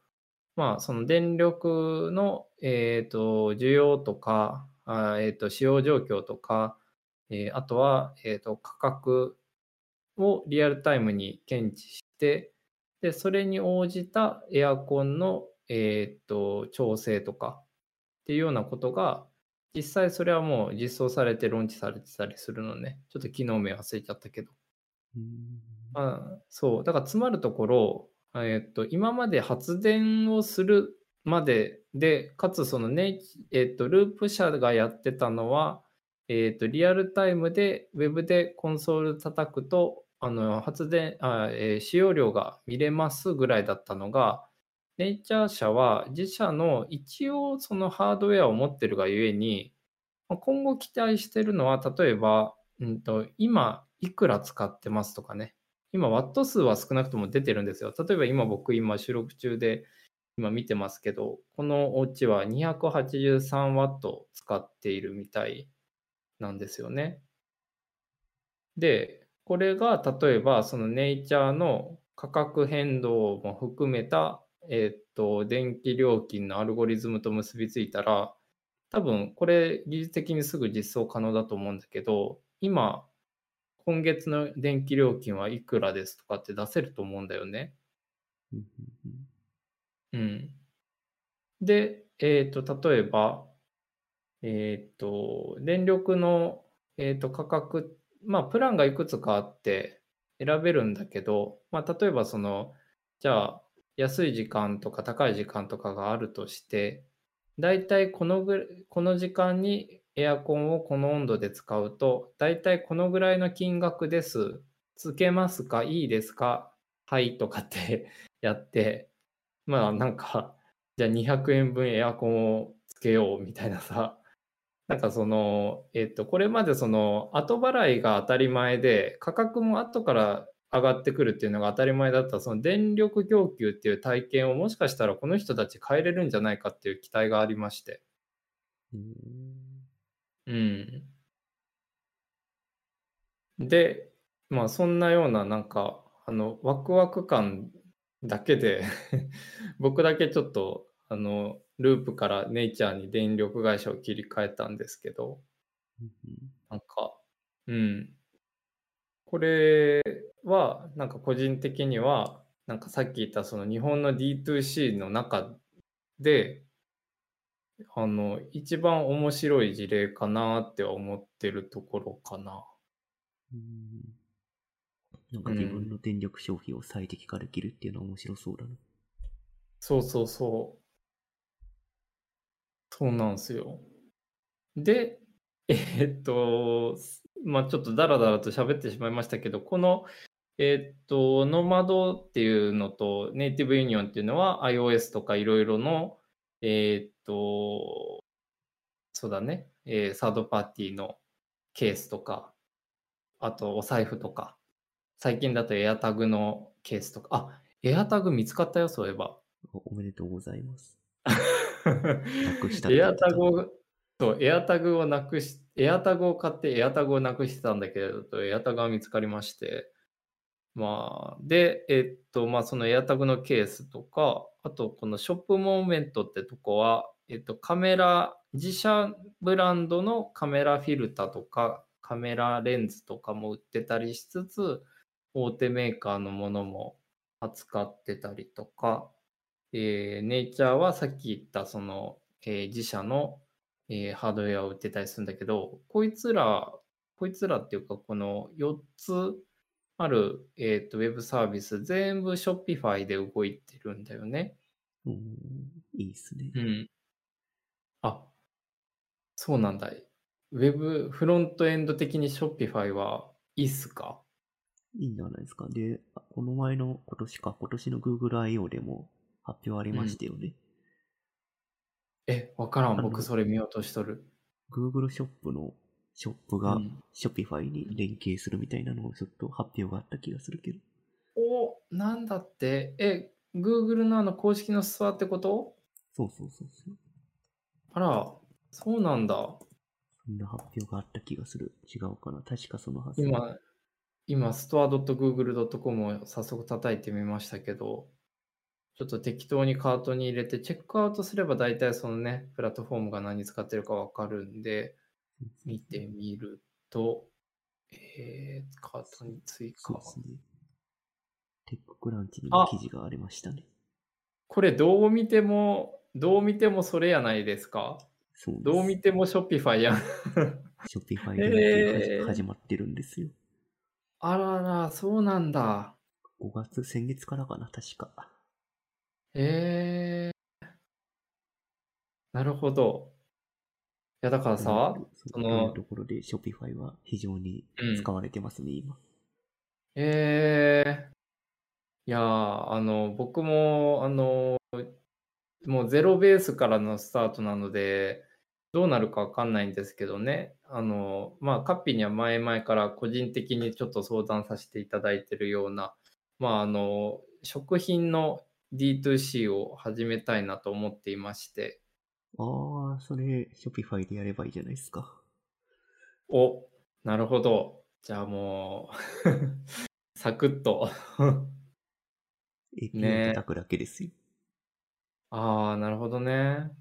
まあ、その電力の、えっ、と、需要とか、あえっ、と、使用状況とか、えあとは、えっ、と、価格をリアルタイムに検知して、で、それに応じたエアコンの、えーっと、調整とかっていうようなことが、実際それはもう実装されてローンチされてたりするのね。ちょっと機能名忘れちゃったけど。うんあそう。だから詰まるところ、えーっと、今まで発電をするまでで、かつそのね、えーっと、ループ社がやってたのは、えーっと、リアルタイムで Web でコンソール叩くと、あの発電あ、えー使用量が見れますぐらいだったのが、ネイチャー社は自社の一応そのハードウェアを持ってるがゆえに、今後期待してるのは、例えば、うんと、今いくら使ってますとかね。今、ワット数は少なくとも出てるんですよ。例えば今僕、今収録中で今見てますけど、このお家は283ワット使っているみたいなんですよね。で、これが例えばそのネイチャーの価格変動も含めた、えーっと、電気料金のアルゴリズムと結びついたら、多分これ技術的にすぐ実装可能だと思うんだけど、今、今月の電気料金はいくらですとかって出せると思うんだよね。うん。で、えっ、と、例えば、えっ、と、電力の、えー、と価格、まあ、プランがいくつかあって選べるんだけど、まあ、例えばその、じゃあ、安い時間とか高い時間とかがあるとして、だいたいこのぐらいこの時間にエアコンをこの温度で使うと、だいたいこのぐらいの金額です。つけますか？いいですか？はいとかって やって、まあなんか、じゃあ200円分エアコンをつけようみたいなさ、なんかその、えっと、これまでその後払いが当たり前で、価格も後から上がってくるっていうのが当たり前だった、その電力供給っていう体験をもしかしたらこの人たち変えれるんじゃないかっていう期待がありまして。うん。で、まあそんなようななんか、あの、ワクワク感だけで僕だけちょっと、あの、ループからネイチャーに電力会社を切り替えたんですけど、なんか、うん。これは、なんか個人的には、なんかさっき言ったその日本の D2C の中で、あの、一番面白い事例かなって思ってるところかな。うんなんか自分の電力消費を最適化できるっていうのは面白そうだな。そうそうそう。そうなんですよ。で、えーっと、まあちょっとダラダラと喋ってしまいましたけど、この、えーっと、ノマドっていうのとネイティブユニオンっていうのは iOS とかいろいろの、えーっと、そうだね、えーサードパーティーのケースとか、あとお財布とか、最近だと AirTag のケースとか、あ、AirTag 見つかったよ、そういえば。おおめでとうございます。なくしたエアタグを、エアタグをなくし、エアタグを買ってエアタグをなくしてたんだけれど、エアタグが見つかりまして、まあ、で、えっと、まあ、そのエアタグのケースとか、あと、このショップモーメントってとこは、えっと、カメラ、自社ブランドのカメラフィルタとか、カメラレンズとかも売ってたりしつつ、大手メーカーのものも扱ってたりとか、えーネイチャーはさっき言ったその、えー自社の、えーハードウェアを売ってたりするんだけど、こいつら、こいつらっていうか、この4つある、えーとウェブサービス、全部 Shopify で動いてるんだよね。うんいいっすね。うん。あ、そうなんだ。ウェブ、フロントエンド的に Shopify はいいっすか？いいんじゃないですか。で、あこの前の今年か、今年の Google I.O. でも発表ありましたよね。え、わからん。僕それ見落としとる。Google ショップのショップがうん Shopify に連携するみたいなのをちょっと発表があった気がするけど。お、なんだって、え、Google のあの公式のストアってこと？そうそうそうそう。あら、そうなんだ。そんな発表があった気がする。違うかな。確かそのはず。今、今、store.google.com を早速叩いてみましたけど、ちょっと適当にカートに入れて、チェックアウトすれば大体そのね、プラットフォームが何使ってるかわかるんで、見てみると、えー、カートに追加そうで。すね。テッククランチにも記事がありましたね。これどう見ても、どう見てもそれやないですか？そう。どう見ても Shopify やん。Shopify 連携えー始まってるんですよ。あらら、そうなんだ。5月、先月からかな、確か。えー、なるほど。いや、だからさ、そのところで Shopify は非常にうん使われてますね、今。えー、いやー、あの、僕も、あの、もうゼロベースからのスタートなので、どうなるかわかんないんですけどね。あの、まあ、カッピーには前々から個人的にちょっと相談させていただいてるような、まあ、あの、食品の D2C を始めたいなと思っていまして。ああ、それ、Shopify でやればいいじゃないですか。お、なるほど。じゃあもう、サクッと。API ね叩くだけですよ。ああ、なるほどね。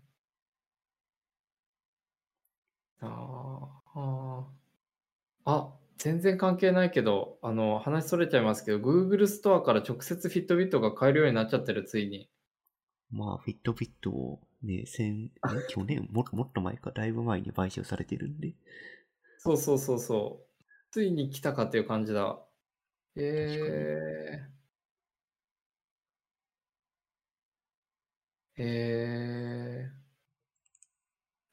あーあー。あ、全然関係ないけど、あの、話それちゃいますけど、Google ストアから直接 Fitbit が買えるようになっちゃってる、ついに。まあ、フィットビットをね、先、え 去年も、もっと前か、だいぶ前に買収されてるんで、そうそうそうそう。ついに来たかっていう感じだ。えー。え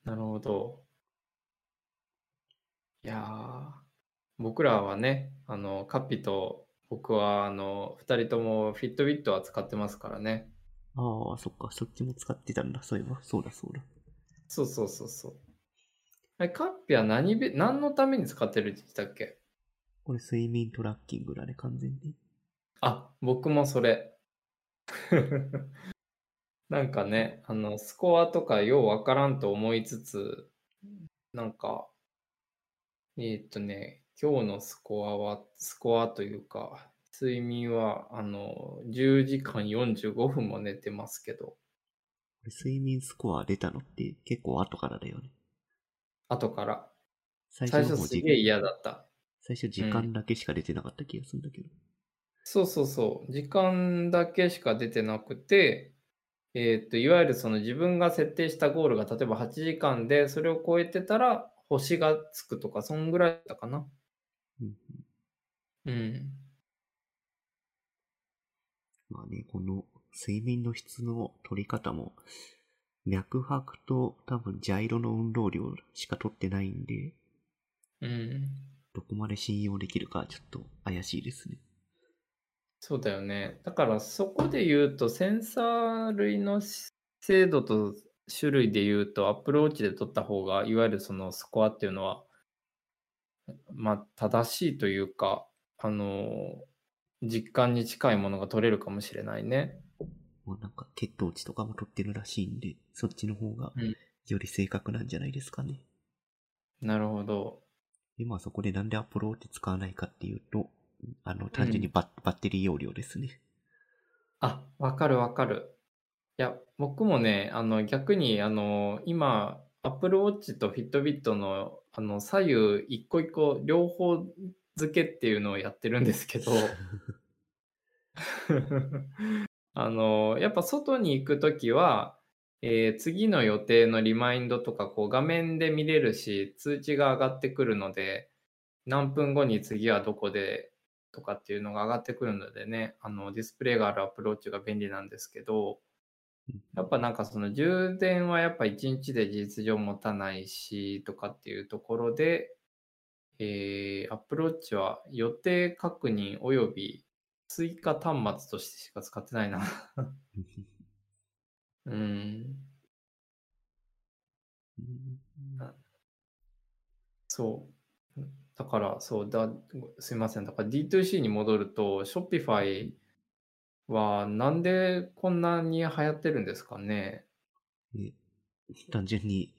ー。なるほど。いやー、僕らはね、あの、カッピと僕は、あの、二人ともフィットビットは使ってますからね。ああ、そっか、そっちも使ってたんだ、そういえば、そうだそうだ。そうそうそうそう。え、カッピは何べ、何のために使ってるって言ってたっけ？これ、睡眠トラッキングだね、完全に。あ、僕もそれ。なんかね、あの、スコアとかようわからんと思いつつ、なんか、えーっとね、今日のスコアは、スコアというか、睡眠は、あの、10時間45分も寝てますけど、睡眠スコア出たの？って結構後からだよね。後から。最最初すげえ嫌だった。最初時間だけしか出てなかった気がするんだけど。そうそうそう。時間だけしか出てなくて、えーっと、いわゆるその自分が設定したゴールが例えば8時間で、それを超えてたら星がつくとか、そんぐらいだったかな。うんうん。まあね、この睡眠の質の取り方も、脈拍と多分ジャイロの運動量しか取ってないんで、うん。どこまで信用できるかちょっと怪しいですね。そうだよね。だからそこで言うと、センサー類の精度と種類で言うと、アプローチで取った方が、いわゆるそのスコアっていうのは、まあ、正しいというか、あの、実感に近いものが取れるかもしれないね。もうなんか血糖値とかも取ってるらしいんで、そっちの方がうんより正確なんじゃないですかね。なるほど。で、まあそこでなんでアプローチ使わないかっていうと、あの、単純にバッ,、バッテリー容量ですね。あ、わかるわかる。いや、僕もね、あの、逆に、あの、今、Apple Watch と Fitbit の、あの、左右一個一個両方付けっていうのをやってるんですけど、あの、やっぱ外に行くときは、えー次の予定のリマインドとか、こう画面で見れるし、通知が上がってくるので、何分後に次はどこでとかっていうのが上がってくるのでね、あの、ディスプレイがあるアプローチが便利なんですけど、やっぱなんかその充電はやっぱ1日で事実上持たないしとかっていうところで、えー、アプローチは予定確認および追加端末としてしか使ってないな。うん。そう。だから、そうだ、すいません。だから D2C に戻ると、Shopify はなんでこんなに流行ってるんですかね？で単純に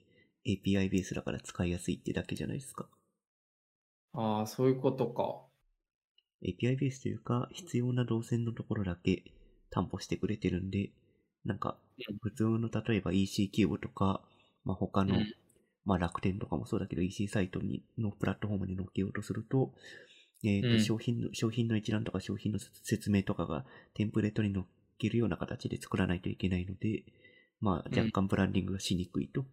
API ベースだから使いやすいってだけじゃないですか？ああ、そういうことか。API ベースというか、必要な動線のところだけ担保してくれてるんで、なんかうん、普通の例えば EC キューブとか、まあ、他の、うんまあ、楽天とかもそうだけど EC サイトにのプラットフォームに載っけようとすると、えっ、と、うん商品の、商品の一覧とか商品の説明とかがテンプレートに載っけるような形で作らないといけないので、まあ、うん若干ブランディングがしにくいと。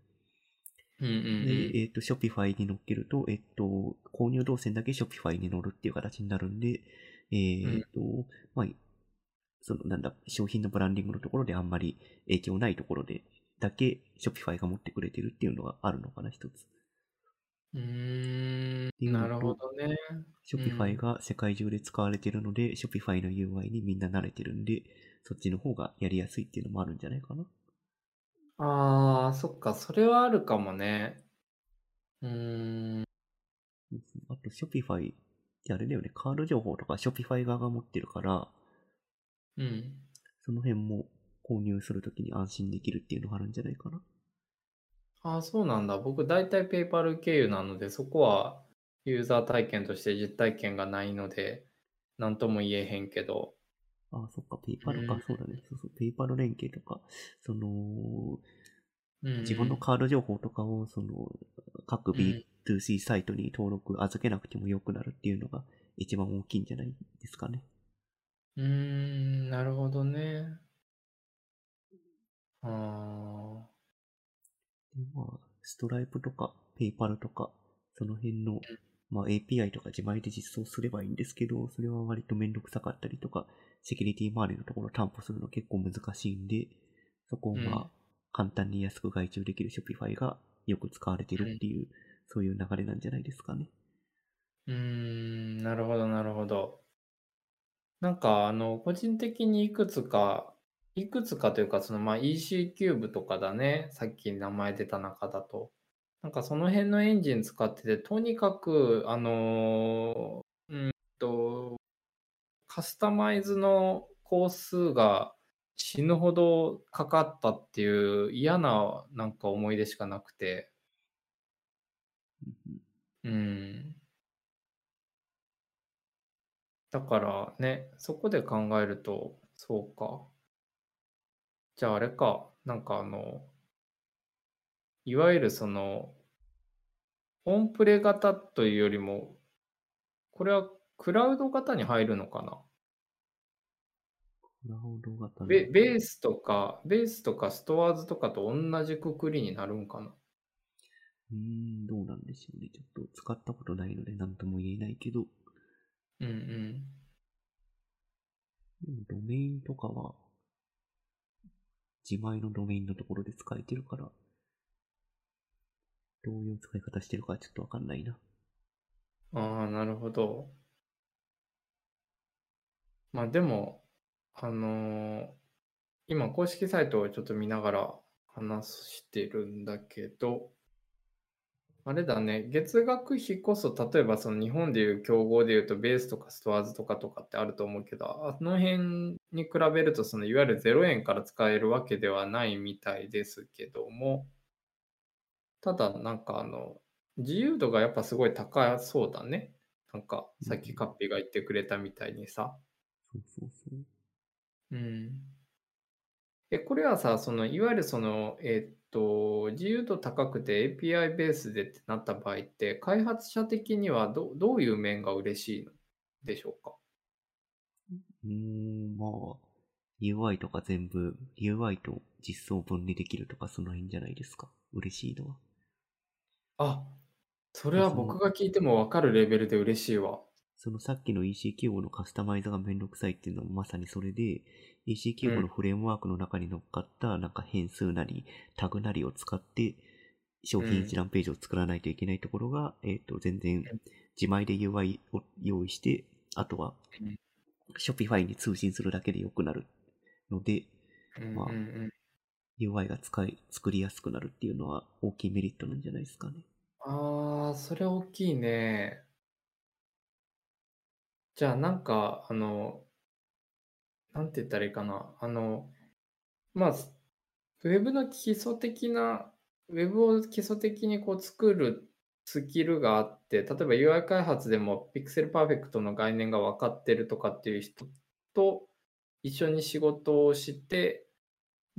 うんうんで、えっ、と、Shopify に乗っけると、えっ、と、購入動線だけ Shopify に乗るっていう形になるんで、えっ、と、まあ、その、なんだ、商品のブランディングのところであんまり影響ないところで、だけ Shopify が持ってくれてるっていうのがあるのかな、一つ。うーん、なるほどね。Shopify が世界中で使われてるので、Shopify の UI にみんな慣れてるんで、そっちの方がやりやすいっていうのもあるんじゃないかな。ああ、そっか、それはあるかもね。うーん、あと Shopify ってあれだよね、カード情報とか Shopify 側が持ってるから、うん。その辺も購入するときに安心できるっていうのがあるんじゃないかな。ああ、そうなんだ。僕、大体 PayPal 経由なので、そこはユーザー体験として実体験がないので、なんとも言えへんけど。ああ、そっか、PayPal か、うんそうだね。そうそう、PayPal 連携とか、その、うん自分のカード情報とかを、その、各うん B2C サイトに登録、預けなくてもよくなるっていうのが一番大きいんじゃないですかね。うーん、なるほどね。あでまあ、ストライプとか、ペイパルとか、その辺の、まあ、API とか自前で実装すればいいんですけど、それは割とめんどくさかったりとか、セキュリティ周りのところを担保するの結構難しいんで、そこをまうんあ、簡単に安く外注できる Shopify がよく使われてるっていう、そういう流れなんじゃないですかね。ーうーん、なるほど、なるほど。なんか、あの、個人的にいくつか、いくつかというか、その、まあ、EC キューブとかだね。さっき名前出た中だと。なんか、その辺のエンジン使ってて、とにかく、あのー、うんと、カスタマイズの工数が死ぬほどかかったっていう嫌ななんか思い出しかなくて、うんうん。だからね、そこで考えると、そうか。じゃああれか、なんかあの、いわゆるその、オンプレ型というよりも、これはクラウド型に入るのかな？クラウド型のベベースとか、ベースとかストアーズとかと同じくくりになるんかな？うーん、どうなんでしょうね。ちょっと使ったことないので何とも言えないけど、うんうん。でもドメインとかは、自前のドメインのところで使えてるから、どういう使い方してるかちょっとわかんないな。ああ、なるほど。まあでも、あのー今公式サイトをちょっと見ながら話してるんだけど、あれだね、月額費こそ、例えばその日本でいう競合でいうと、ベースとかストアーズとかとかってあると思うけど、あの辺に比べると、そのいわゆる0円から使えるわけではないみたいですけども、ただなんかあの、自由度がやっぱすごい高そうだね。なんか、さっきカッピーが言ってくれたみたいにさ。そうそうそう。うん。え、これはさ、その、いわゆるその、えっと、自由度高くて API ベースでってなった場合って、開発者的にはどどういう面が嬉しいのでしょうか？うーん、まあ、UI とか全部、UI と実装分離できるとかその辺じゃないですか？嬉しいのは。あ、それは僕が聞いてもわかるレベルで嬉しいわ。そのさっきの EC キューブのカスタマイズがめんどくさいっていうのもまさにそれで、EC キューブのフレームワークの中に乗っかったなんか変数なり、タグなりを使って、商品一覧ページを作らないといけないところが、えっ、と、全然自前で UI を用意して、あとはうん Shopify に通信するだけで良くなるので、うんまあ。UI が使い、作りやすくなるっていうのは大きいメリットなんじゃないですかね。ああ、それ大きいね。じゃあなんか、あの、なんて言ったらいいかな。あの、まあ、ウェブの基礎的な、ウェブを基礎的にこう作るスキルがあって、例えば UI 開発でもピクセルパーフェクトの概念が分かってるとかっていう人と一緒に仕事をして、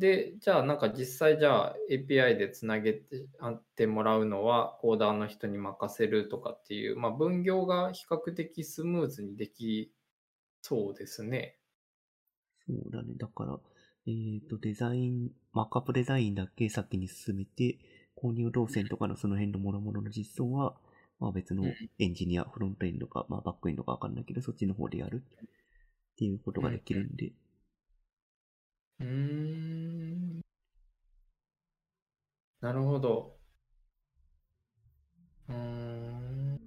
で、じゃあなんか実際じゃあ API でつなげてあってもらうのはコーダーの人に任せるとかっていう、まあ、分業が比較的スムーズにできそうですね。そうだね。だから、えっ、と、デザイン、マークアップデザインだけ先に進めて、購入動線とかのその辺の諸々の実装は、まあ別のうんエンジニア、フロントエンドか、まあバックエンドかわかんないけど、そっちの方でやるっていうことができるんで、うーん。なるほど。うーん。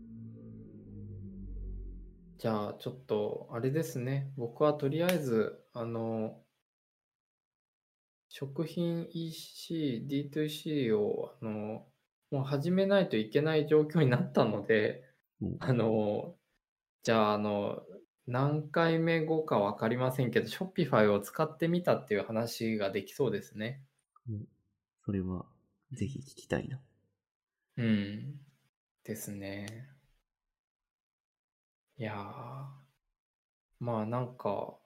じゃあ、ちょっと、あれですね。僕はとりあえず、あの、食品 EC、D2C を、あの、もう始めないといけない状況になったので、うんあの、じゃあ、あの、何回目後か分かりませんけど、Shopify を使ってみたっていう話ができそうですね。うんそれは、ぜひ聞きたいな。うん。ですね。いやー、まあなんか、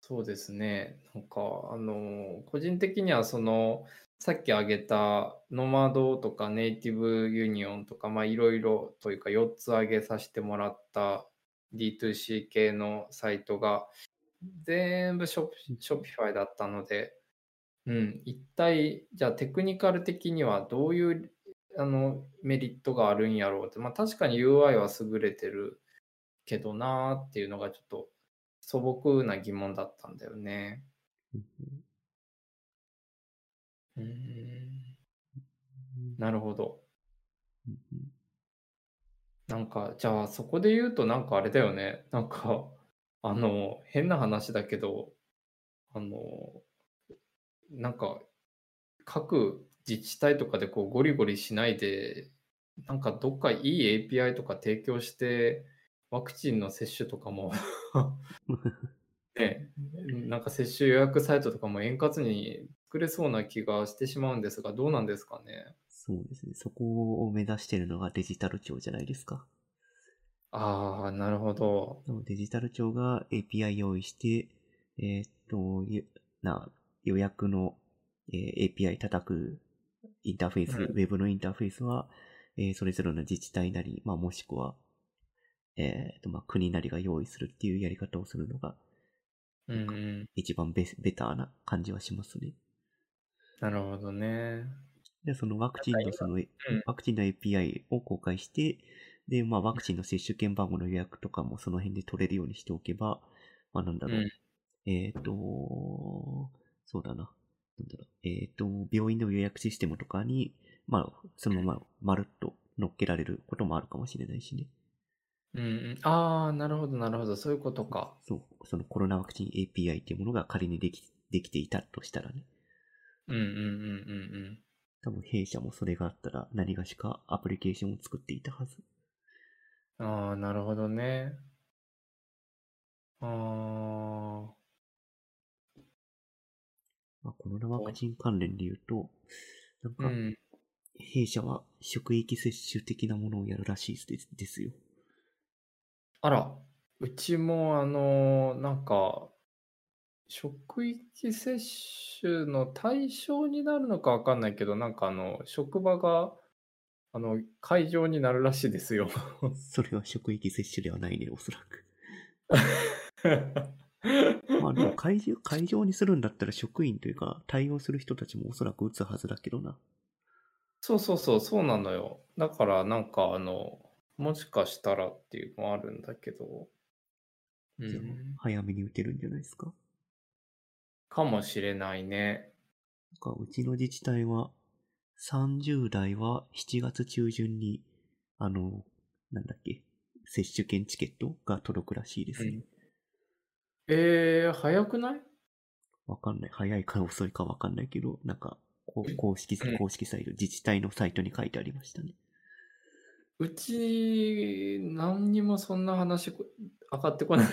そうですね。なんか、あの、個人的にはその、さっき挙げたノマドとか Native Union とか、まあいろいろというか4つ挙げさせてもらった D2C 系のサイトが全部ショ Shopify だったので、うん、一体、じゃあテクニカル的にはどういうあのメリットがあるんやろうって、まあ確かに UI は優れてるけどなーっていうのがちょっと素朴な疑問だったんだよね。うん。なるほど。なんか、じゃあそこで言うとなんかあれだよね。なんか、あの、変な話だけど、あの、なんか、各自治体とかでこうゴリゴリしないで、なんかどっかいい API とか提供して、ワクチンの接種とかも ね、なんか接種予約サイトとかも円滑に作れそうな気がしてしまうんですが、どうなんですかね。そうですね。そこを目指してるのがデジタル庁じゃないですか。ああ、なるほど。デジタル庁が API 用意して、えーっと、ゆな予約の、えー API 叩くインターフェース、うんウェブのインターフェースは、えーそれぞれの自治体なり、まあ、もしくは、えーっと、まあ、国なりが用意するっていうやり方をするのが、うんうん。一番ベベターな感じはしますね。なるほどね。で、そのワクチンのその、んワクチンの API を公開して、で、まあ、ワクチンの接種券番号の予約とかもその辺で取れるようにしておけば、まあ、なんだろう。うんえっ、と、そうだな。なんだろう。えっ、と、病院の予約システムとかに、まあ、そのまま、まるっと乗っけられることもあるかもしれないしね。うんうん。ああ、なるほど、なるほど。そういうことか。そう。そのコロナワクチン API っていうものが仮にできできていたとしたらね。うんうんうんうん多分弊社もそれがあったら何がしかアプリケーションを作っていたはず。うん。ああ、なるほどね。ああ、まあ、コロナワクチン関連で言うと、なんか、うん。弊社は職域接種的なものをやるらしいですですよ。あら、うちもあの、なんか、職域接種の対象になるのかわかんないけど、なんかあの、職場が、あの、会場になるらしいですよ。それは職域接種ではないね、おそらく。まあでも会場、会場にするんだったら職員というか対応する人たちもおそらく打つはずだけどな。そうそうそう、そうなのよ。だからなんかあの、もしかしたらっていうのもあるんだけど、うん、早めに打てるんじゃないですか？かもしれないね。なんかうちの自治体は30代は7月中旬に、あの、なんだっけ、接種券チケットが届くらしいですね。えー、早くない？わかんない。早いか遅いかわかんないけど、なんか、公式うん、公式サイト、自治体のサイトに書いてありましたね。うち、何にもそんな話こ上がってこない。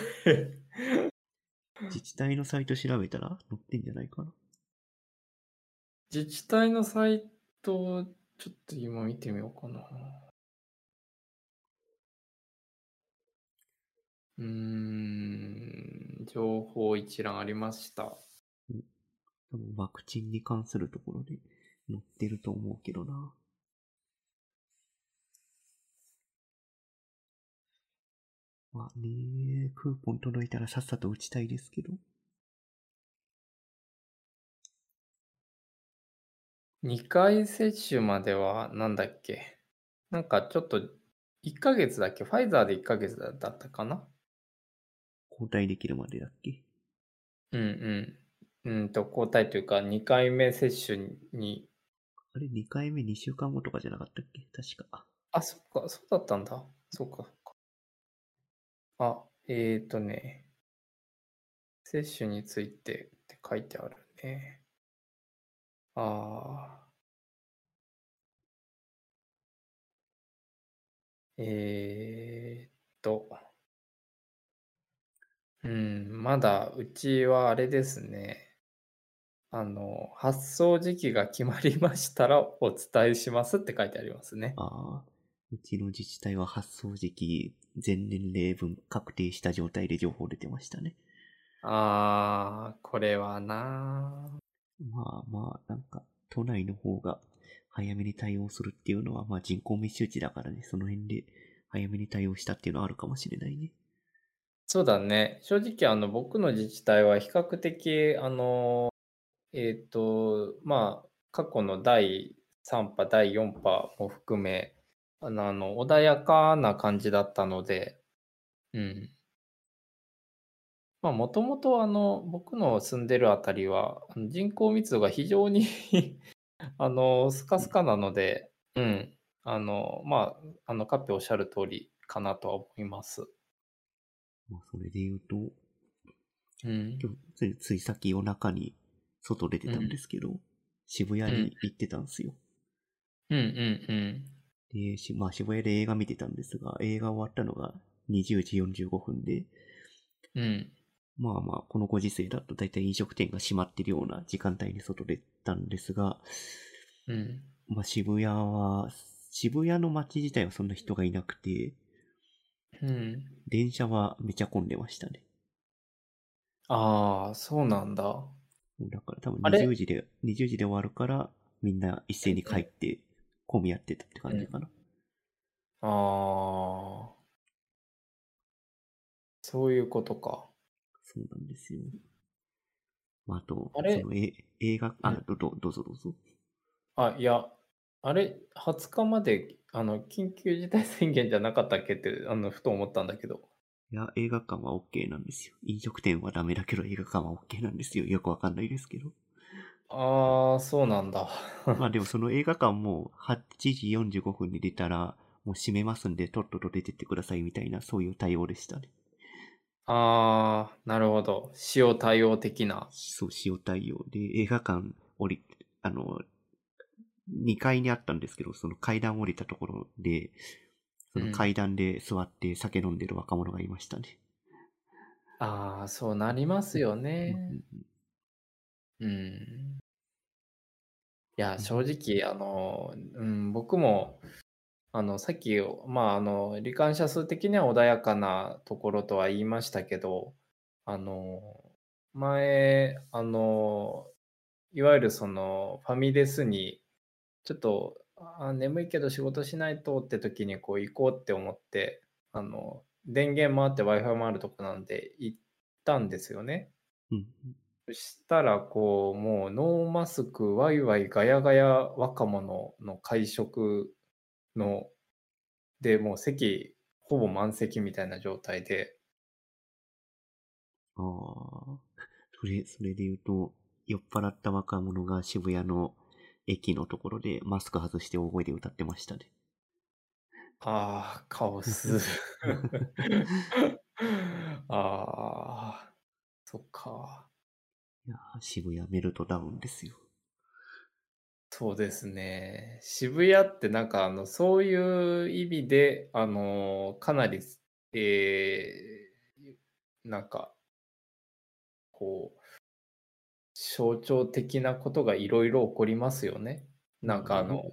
自治体のサイト調べたら載ってんじゃないかな？自治体のサイト、ちょっと今見てみようかな。うーん、情報一覧ありました。多分ワクチンに関するところで載ってると思うけどな。まあね、クーポン届いたらさっさと打ちたいですけど。2回接種まではなんだっけ？なんかちょっと1ヶ月だっけ？ファイザーで1ヶ月だだったかな？交代できるまでだっけ？うんうん。うんと、交代というか2回目接種に、あれ、2回目2週間後とかじゃなかったっけ？確か。あ、そっか、そうだったんだ。そっか、そっか。あ、えっ、ー、とね、接種についてって書いてあるね。ああ。えーっと、うん、まだうちはあれですね。あの、発送時期が決まりましたらお伝えしますって書いてありますね。ああ。うちの自治体は発送時期全年齢分確定した状態で情報出てましたね。ああ、これはなまあまあ、なんか、都内の方が早めに対応するっていうのは、まあ人口密集地だからね、その辺で早めに対応したっていうのはあるかもしれないね。そうだね。正直、あの、僕の自治体は比較的、あの、えっ、と、まあ、過去の第3波、第4波も含め、あの、穏やかな感じだったので、うん。まあ、もともと、あの、僕の住んでるあたりは、人口密度が非常に あの、スカスカなので、うん。あの、まあ、あの、カッペおっしゃる通りかなとは思います。まあ、それで言うと、うん。今日つい、ついさっき夜中に外出てたんですけど、うん、渋谷に行ってたんですよ。うんうんうん。で、まあ、渋谷で映画見てたんですが、映画終わったのが20時45分で、うん。まあまあ、このご時世だと大体飲食店が閉まってるような時間帯に外出たんですが、うん。まあ渋谷は、渋谷の街自体はそんな人がいなくて、うん。電車はめちゃ混んでましたね。ああ、そうなんだ。だから多分20時で、20時で終わるから、みんな一斉に帰って、混み合ってたって感じかな。うん、ああ。そういうことか。そうなんですよ。まあ、あと、あれ？そのえ映画、あ、どどどうぞどうぞ。あ、いや、あれ、20日まで、あの、緊急事態宣言じゃなかったっけって、あの、ふと思ったんだけど。いや、映画館は OK なんですよ。飲食店はダメだけど映画館は OK なんですよ。よくわかんないですけど。あー、そうなんだ。まあでもその映画館も8時45分に出たら、もう閉めますんで、とっとと出てってくださいみたいな、そういう対応でしたね。あー、なるほど。塩対応的な。そう、塩対応で、映画館降り、あの、2階にあったんですけど、その階段降りたところで、その階段で座って酒飲んでる若者がいましたね。うん、ああ、そうなりますよね。うん。いや、正直、あの、うん、僕も、あの、さっき、まあ、あの、罹患者数的には穏やかなところとは言いましたけど、あの、前、あの、いわゆるその、ファミレスにちょっと、あ眠いけど仕事しないとって時にこう行こうって思って、あの、電源もあって Wi-Fi もあるとこなんで行ったんですよね。うん。そしたら、こう、もうノーマスク、ワイワイ、ガヤガヤ若者の会食の、で、もう席、ほぼ満席みたいな状態で。ああ、それ、それで言うと、酔っ払った若者が渋谷の駅のところでマスク外して大声で歌ってましたね。ああ、カオス。ああ、そっか。いや渋谷メルトダウンですよ。そうですね。渋谷ってなんかあの、そういう意味で、あの、かなり、えー、なんか、こう、象徴的なことがいろいろ起こりますよね。なんかあの、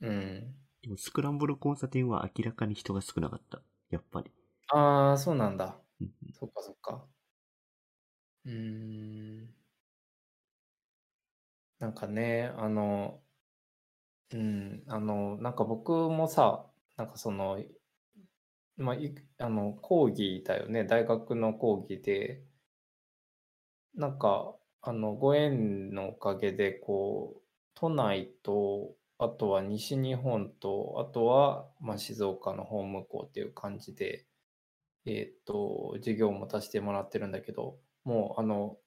うん。でもスクランブル交差点は明らかに人が少なかった。やっぱり。ああ、そうなんだ。そっかそっか。うん。なんかね、あの、うん、あの、なんか僕もさ、なんかその、まあ、いあの講義だよね、大学の講義で、なんか、あの、ご縁のおかげで、こう、都内と、あとは西日本と、あとは、まあ、静岡の法務校っていう感じで、えっ、と、授業を持たせてもらってるんだけど、もう、あの、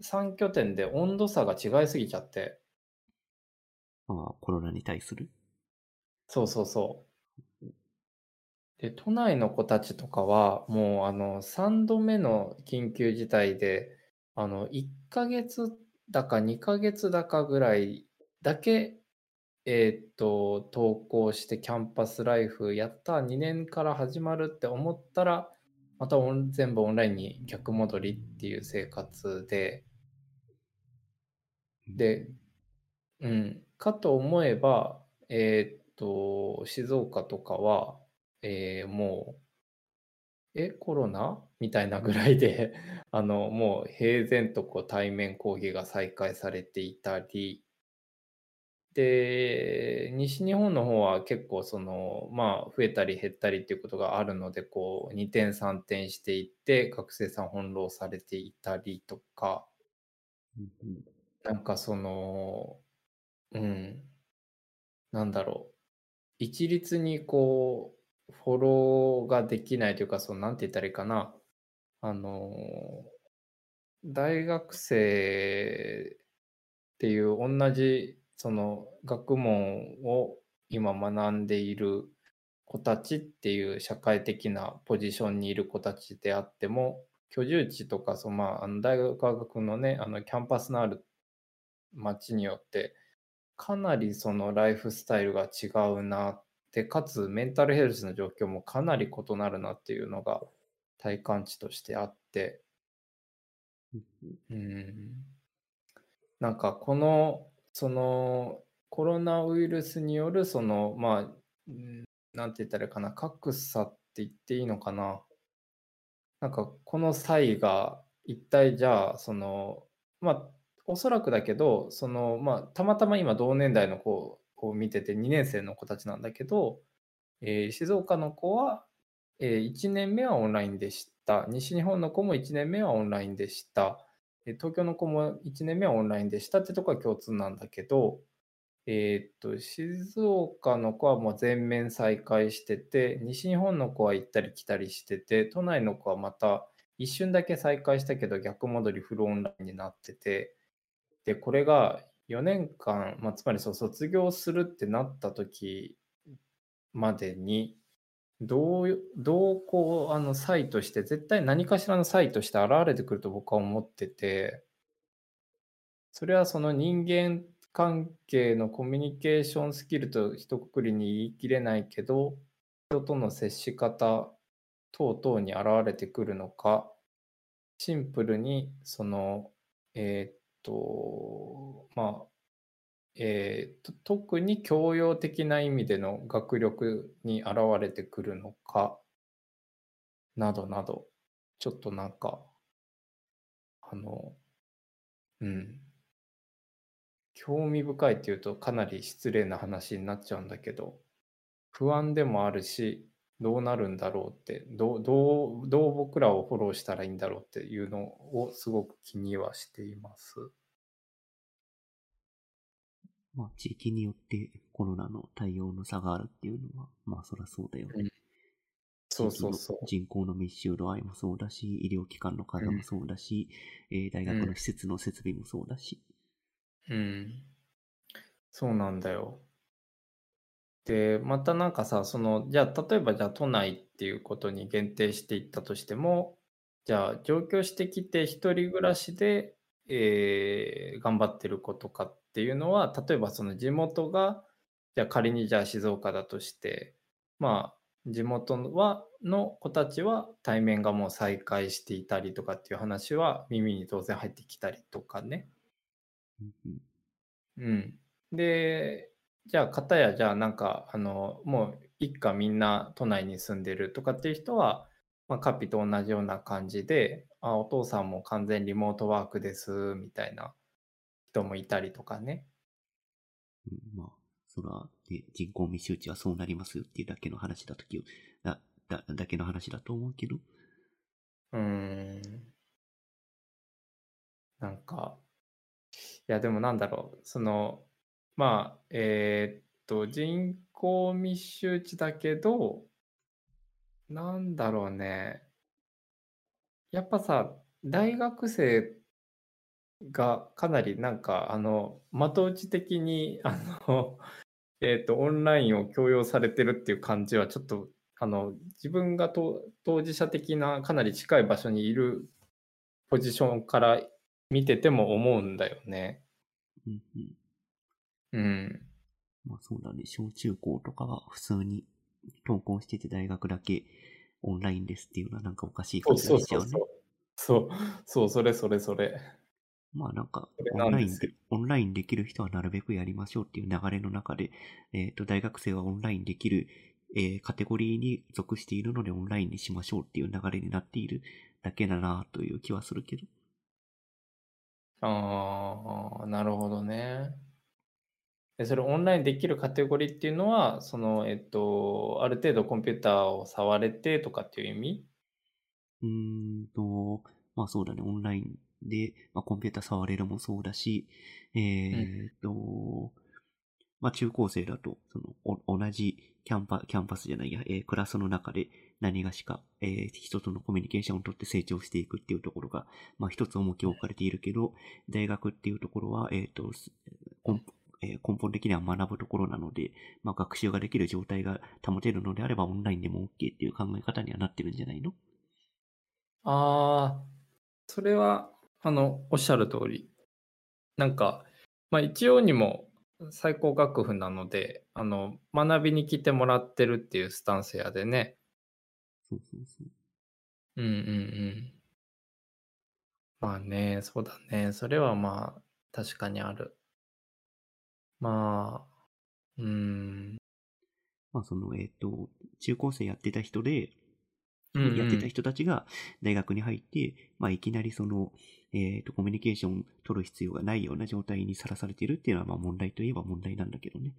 3拠点で温度差が違いすぎちゃって。ああ、コロナに対する？そうそうそう。で、都内の子たちとかは、もうあの、3度目の緊急事態で、あの、1ヶ月だか2ヶ月だかぐらいだけ、えーっと、登校してキャンパスライフやった、2年から始まるって思ったら、またオン全部オンラインに逆戻りっていう生活で、で、うん、かと思えば、えーっと、静岡とかは、えーもう、え、コロナ？みたいなぐらいで、あの、もう平然とこう対面講義が再開されていたり、で、西日本の方は結構その、まあ、増えたり減ったりっていうことがあるので、こう、2点3点していって、学生さん翻弄されていたりとか、うんうんなんかその、うん、なんだろう。一律にこう、フォローができないというか、その、なんて言ったらいいかな。あの、大学生っていう同じ、その、学問を今学んでいる子たちっていう社会的なポジションにいる子たちであっても、居住地とか、そのまあ、あの大学のね、あのキャンパスのある街によって、かなりそのライフスタイルが違うなって、かつメンタルヘルスの状況もかなり異なるなっていうのが体感値としてあって、うん、なんかこの、そのコロナウイルスによるその、まあ、なんて言ったらいいかな、格差って言っていいのかな。なんかこの差異が一体じゃあ、その、まあ、おそらくだけど、その、まあ、たまたま今同年代の子を見てて2年生の子たちなんだけど、えー静岡の子は、え1年目はオンラインでした。西日本の子も1年目はオンラインでした。東京の子も1年目はオンラインでしたってとこは共通なんだけど、えーっと、静岡の子はもう全面再開してて、西日本の子は行ったり来たりしてて、都内の子はまた一瞬だけ再開したけど逆戻りフルオンラインになってて、で、これが4年間、まあ、つまりそう卒業するってなった時までに、どう、どうこう、あの、際として、絶対何かしらの際として現れてくると僕は思ってて、それはその人間関係のコミュニケーションスキルと一括りに言い切れないけど、人との接し方等々に現れてくるのか、シンプルにその、えーっと、まあ、えー特に教養的な意味での学力に現れてくるのか、などなど、ちょっとなんか、あの、うん、興味深いっていうとかなり失礼な話になっちゃうんだけど、不安でもあるし、どうなるんだろうって、どう、どう僕らをフォローしたらいいんだろうっていうのをすごく気にはしています。まあ、地域によってコロナの対応の差があるっていうのは、まあ、そりゃそうだよね。うんそうそうそう。人口の密集度合いもそうだし、医療機関の数もそうだし、えー大学の施設の設備もそうだし。うん。そうなんだよ。で、またなんかさ、その、じゃあ、例えばじゃあ都内っていうことに限定していったとしても、じゃあ、上京してきて一人暮らしで、えー頑張ってる子とかっていうのは、例えばその地元が、じゃあ仮にじゃあ静岡だとして、まあ、地元はの子たちは対面がもう再開していたりとかっていう話は耳に当然入ってきたりとかね。うん。で、じゃあ、片や、じゃあ、なんか、あの、もう一家みんな都内に住んでるとかっていう人は、まあ、カピと同じような感じで、あ、お父さんも完全リモートワークです、みたいな人もいたりとかね。うんまあ、そら、ね、人口密集地はそうなりますよっていうだけの話だときだ、だ、だけの話だと思うけど。うーん。なんか、いや、でもなんだろう、その、まあ、えーっと、人口密集地だけど、なんだろうね。やっぱさ、大学生がかなりなんか、あの、的打ち的に、あの、えっ、と、オンラインを強要されてるっていう感じは、ちょっと、あの、自分がと当事者的なかなり近い場所にいるポジションから見てても思うんだよね。うんうん。うん。まあそうだね。小中高とかは普通に登校してて大学だけオンラインですっていうのはなんかおかしいそう感じそうそうがしちゃうね。そう。そう、そう、それそれそれ。まあなんかオンラインでオンラインできる人はなるべくやりましょうっていう流れの中で、えっ、と、大学生はオンラインできる、えーカテゴリーに属しているのでオンラインにしましょうっていう流れになっているだけだなという気はするけど。ああ、なるほどね。で、それオンラインできるカテゴリーっていうのは、その、えっと、ある程度コンピューターを触れてとかっていう意味？うーんと、まあそうだね、オンラインで、まあ、コンピューター触れるもそうだし、えーっと、まあ中高生だと、その、お同じキャンパ、キャンパスじゃないや、えークラスの中で何がしか、えー人とのコミュニケーションをとって成長していくっていうところが、まあ一つ重きを置かれているけど、大学っていうところは、えーっと、根え根本的には学ぶところなので、まあ学習ができる状態が保てるのであればオンラインでも OK っていう考え方にはなってるんじゃないの？ああ、それは、あの、おっしゃる通り。なんか、まあ一応にも最高学府なので、あの、学びに来てもらってるっていうスタンスやでね。そうそうそう。うんうんうん。まあね、そうだね。それはまあ、確かにある。まあ、うーん。まあその、えっ、と、中高生やってた人で、やってた人たちが大学に入って、まあいきなりその、えっ、と、コミュニケーション取る必要がないような状態にさらされているっていうのは、まあ問題といえば問題なんだけどね。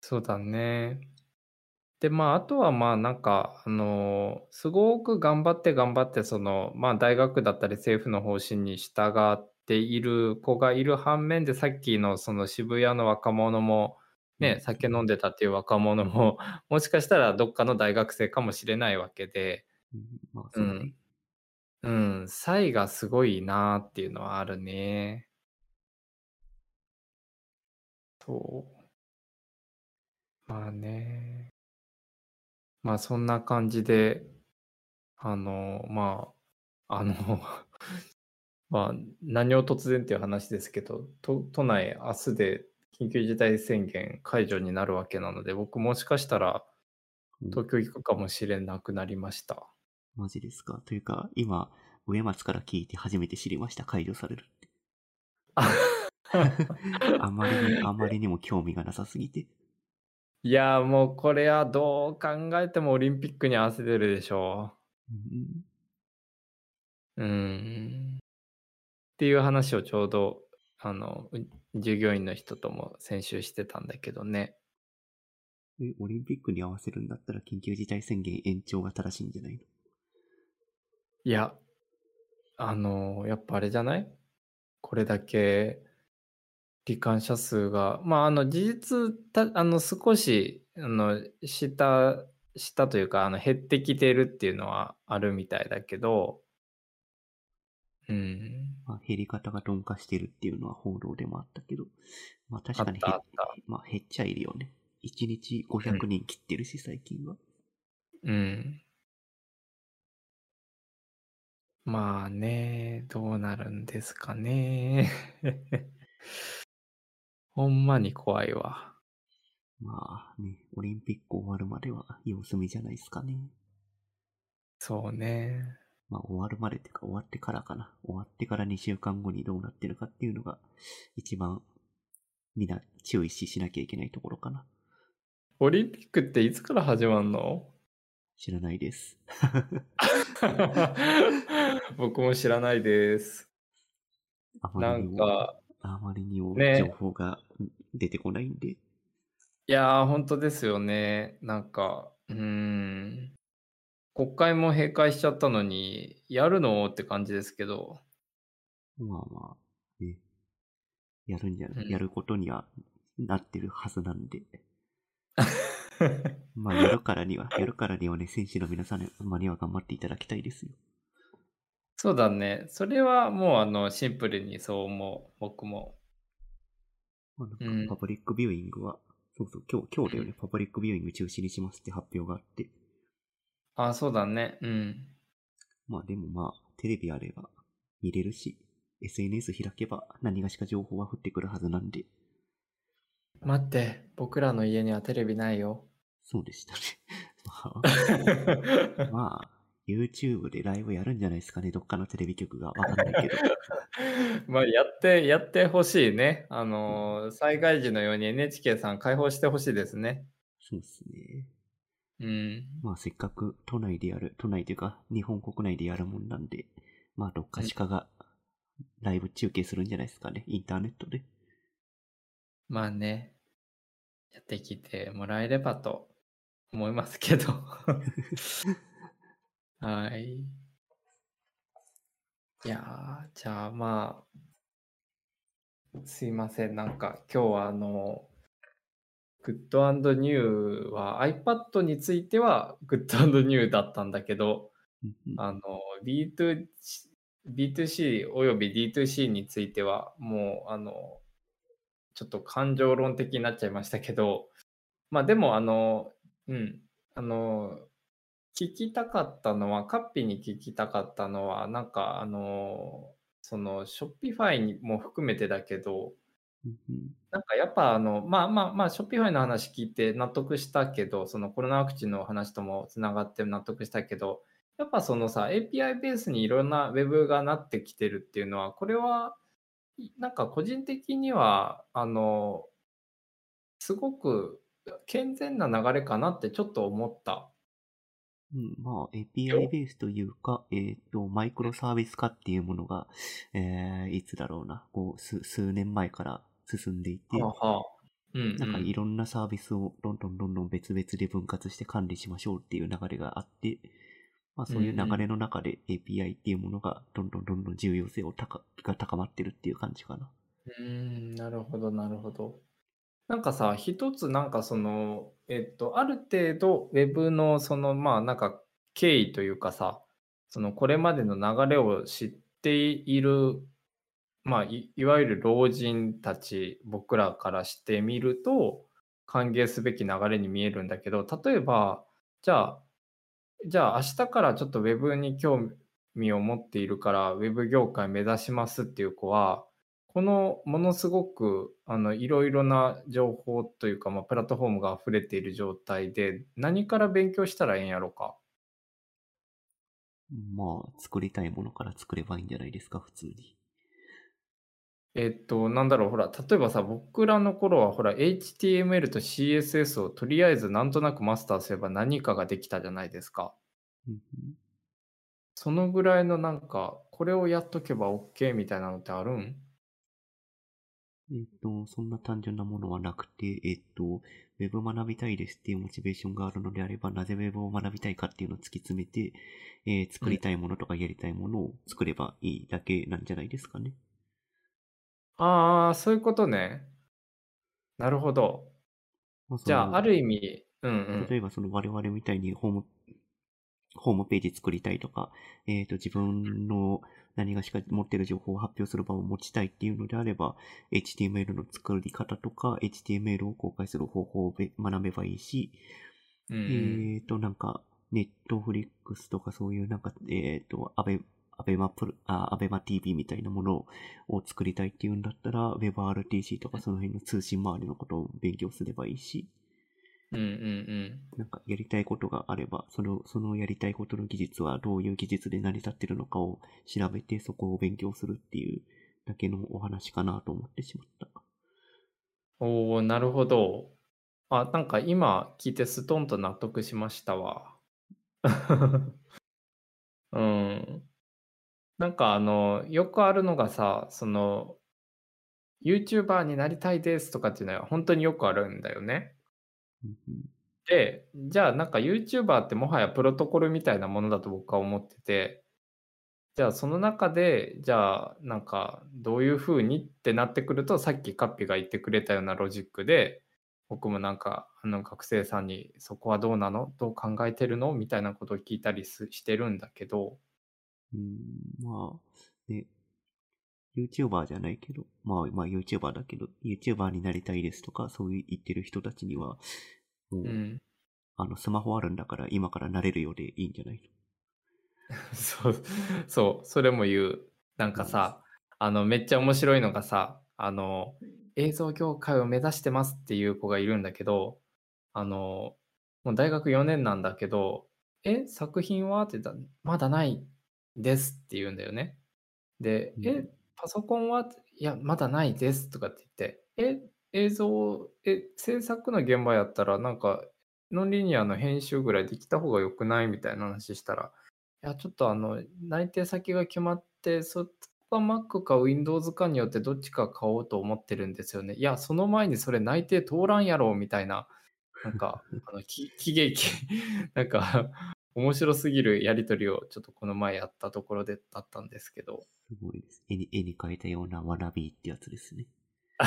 そうだね。で、まあ、あとはまあ、なんか、あの、すごく頑張って頑張って、その、まあ、大学だったり政府の方針に従っている子がいる反面で、さっきのその渋谷の若者も、ね、酒飲んでたっていう若者も、もしかしたらどっかの大学生かもしれないわけで、うん、うん、差異がすごいなっていうのはあるね。そう。まあね。まあそんな感じで、あの、まあ、あの、まあ何を突然っていう話ですけど、都都内明日で緊急事態宣言解除になるわけなので、僕もしかしたらうん東京行くかもしれなくなりました。マジですか？というか、今、上松から聞いて初めて知りました。解除されるって。あまりに、あまりにも興味がなさすぎて。いやーもうこれはどう考えてもオリンピックに合わせてるでしょうんう。うん。っていう話をちょうど、あの、う従業員の人とも先週してたんだけどね。え、オリンピックに合わせるんだったら緊急事態宣言延長が正しいんじゃないの？いや、あの、やっぱあれじゃない？これだけ罹患者数が、まあ、あの、事実、たあの、少し、あの、下、下というか、あの、減ってきてるっていうのはあるみたいだけど、うん。まあ、減り方が鈍化してるっていうのは報道でもあったけど、まあ確かに減あっまあ減っちゃいるよね。1日500人切ってるし、最近は。うん。まあね、どうなるんですかね。ほんまに怖いわ。まあね、オリンピック終わるまでは様子見じゃないですかね。そうね。まあ終わるまでっていうか終わってからかな。終わってから2週間後にどうなってるかっていうのが一番みんな注意ししなきゃいけないところかな。オリンピックっていつから始まんの？知らないです。僕も知らないです。なんか、あまりにもね情報が出てこないんで。いやー、本当ですよね。なんか、うーん。国会も閉会しちゃったのに、やるの？って感じですけど。まあまあ、ね。やるんじゃない、うんやることにはなってるはずなんで。まあ、やるからには、やるからにはね、選手の皆さんには頑張っていただきたいですよ。そうだね。それはもう、あの、シンプルにそう思う。僕も。まあ、なうんんかパブリックビューイングは、そうそう、今日、今日だよね、パブリックビューイング中止にしますって発表があって。あ、そうだね。うん。まあでもまあ、テレビあれば見れるし、SNS 開けば何がしか情報は降ってくるはずなんで、待って、僕らの家にはテレビないよ。そうでしたね。まあ、まあ、YouTube でライブやるんじゃないですかね、どっかのテレビ局が。わかんないけど。まあ、やって、やってほしいね。あのー、災害時のように NHK さん開放してほしいですね。そうですね。うん。まあせっかく都内でやる、都内というか日本国内でやるもんなんで、まあどっかしかがライブ中継するんじゃないですかね、インターネットで。まあね、やってきてもらえればと思いますけど。はい。いやー、じゃあまあ、すいません。なんか今日はあの、グッドニューは iPad についてはグッドニューだったんだけど、あの B2C, B2C および D2C についてはもうあのちょっと感情論的になっちゃいましたけどまあでもあのうんあの聞きたかったのはカッピに聞きたかったのはなんかあのその Shopify にも含めてだけどなんかやっぱあの、まあまあまあ、ショッピファイの話聞いて納得したけど、そのコロナワクチンの話ともつながって納得したけど、やっぱそのさ、API ベースにいろんな Web がなってきてるっていうのは、これは、いなんか個人的には、あの、すごく健全な流れかなってちょっと思った。うん、まあ API ベースというか、えっ、と、マイクロサービス化っていうものが、えー、いつだろうな、こう、数数年前から進んでいて。なんかいろんなサービスをどんどんどんどん別々で分割して管理しましょうっていう流れがあって、まあそういう流れの中で API っていうものがどんどんどんどん重要性を高が高まってるっていう感じかな。うーん、なるほど、なるほど。なんかさ、一つなんかその、えっと、ある程度 Web のその、まあなんか経緯というかさ、そのこれまでの流れを知っている、まあい、いわゆる老人たち、僕らからしてみると、歓迎すべき流れに見えるんだけど、例えば、じゃあ、じゃあ明日からちょっと Web に興味を持っているから Web 業界目指しますっていう子は、このものすごくあのいろいろな情報というか、まあ、プラットフォームが溢れている状態で何から勉強したらええんやろか？まあ、作りたいものから作ればいいんじゃないですか、普通に。えっと、なんだろう、ほら、例えばさ、僕らの頃は、ほら、HTML と CSS をとりあえずなんとなくマスターすれば何かができたじゃないですか。うんうんそのぐらいのなんか、これをやっとけば OK みたいなのってあるん？えっと、そんな単純なものはなくて、えっと、ウェブ学びたいですっていうモチベーションがあるのであれば、なぜウェブを学びたいかっていうのを突き詰めて、えー作りたいものとかやりたいものを作ればいいだけなんじゃないですかね。ああ、そういうことね。なるほど。まあそじゃあ、のある意味、うんうん。例えばその我々みたいにホーム、ホームページ作りたいとか、えっ、と、自分の何がしか持ってる情報を発表する場を持ちたいっていうのであれば、HTML の作り方とか、HTML を公開する方法をべ学べばいいし、うんうんえっ、と、なんか、ネットフリックスとかそういうなんか、えっ、と、アベ、アベマプル、あ、アベマ TV みたいなものを作りたいっていうんだったら、WebRTC とかその辺の通信周りのことを勉強すればいいし、うんうんなんかやりたいことがあれば、その、そのやりたいことの技術はどういう技術で成り立ってるのかを調べて、そこを勉強するっていうだけのお話かなと思ってしまった。うん。おおなるほど。あ、なんか今聞いてストンと納得しましたわ。うん。なんかあの、よくあるのがさ、その、YouTuber になりたいですとかっていうのは本当によくあるんだよね。で、じゃあなんか YouTuber ってもはやプロトコルみたいなものだと僕は思ってて、じゃあその中で、じゃあなんかどういうふうにってなってくると、さっきカッピが言ってくれたようなロジックで、僕もなんかあの学生さんにそこはどうなの？どう考えてるの？みたいなことを聞いたりすしてるんだけど、うん、まあ、ね、YouTuber じゃないけど、まあ、まあ YouTuber だけど、YouTuber になりたいですとか、そういう言ってる人たちには、もう、うん。あの、スマホあるんだから今からなれるようでいいんじゃない そう、そう、それも言う。なんかさ、あの、めっちゃ面白いのがさ、あの、映像業界を目指してますっていう子がいるんだけど、あの、もう大学4年なんだけど、え、作品は？って言ったら、まだないですって言うんだよね。で、うんえ、パソコンはいや、まだないですとかって言って、え、映像、え、制作の現場やったら、なんか、ノンリニアの編集ぐらいできた方が良くないみたいな話したら、いや、ちょっとあの、内定先が決まって、そこが Mac か Windows かによってどっちか買おうと思ってるんですよね。いや、その前にそれ内定通らんやろみたいな、なんか、あの、き 喜劇、なんか、面白すぎるやりとりをちょっとこの前やったところでだったんですけど。すごいです。絵に、絵に描いたようなワナビーってやつですね。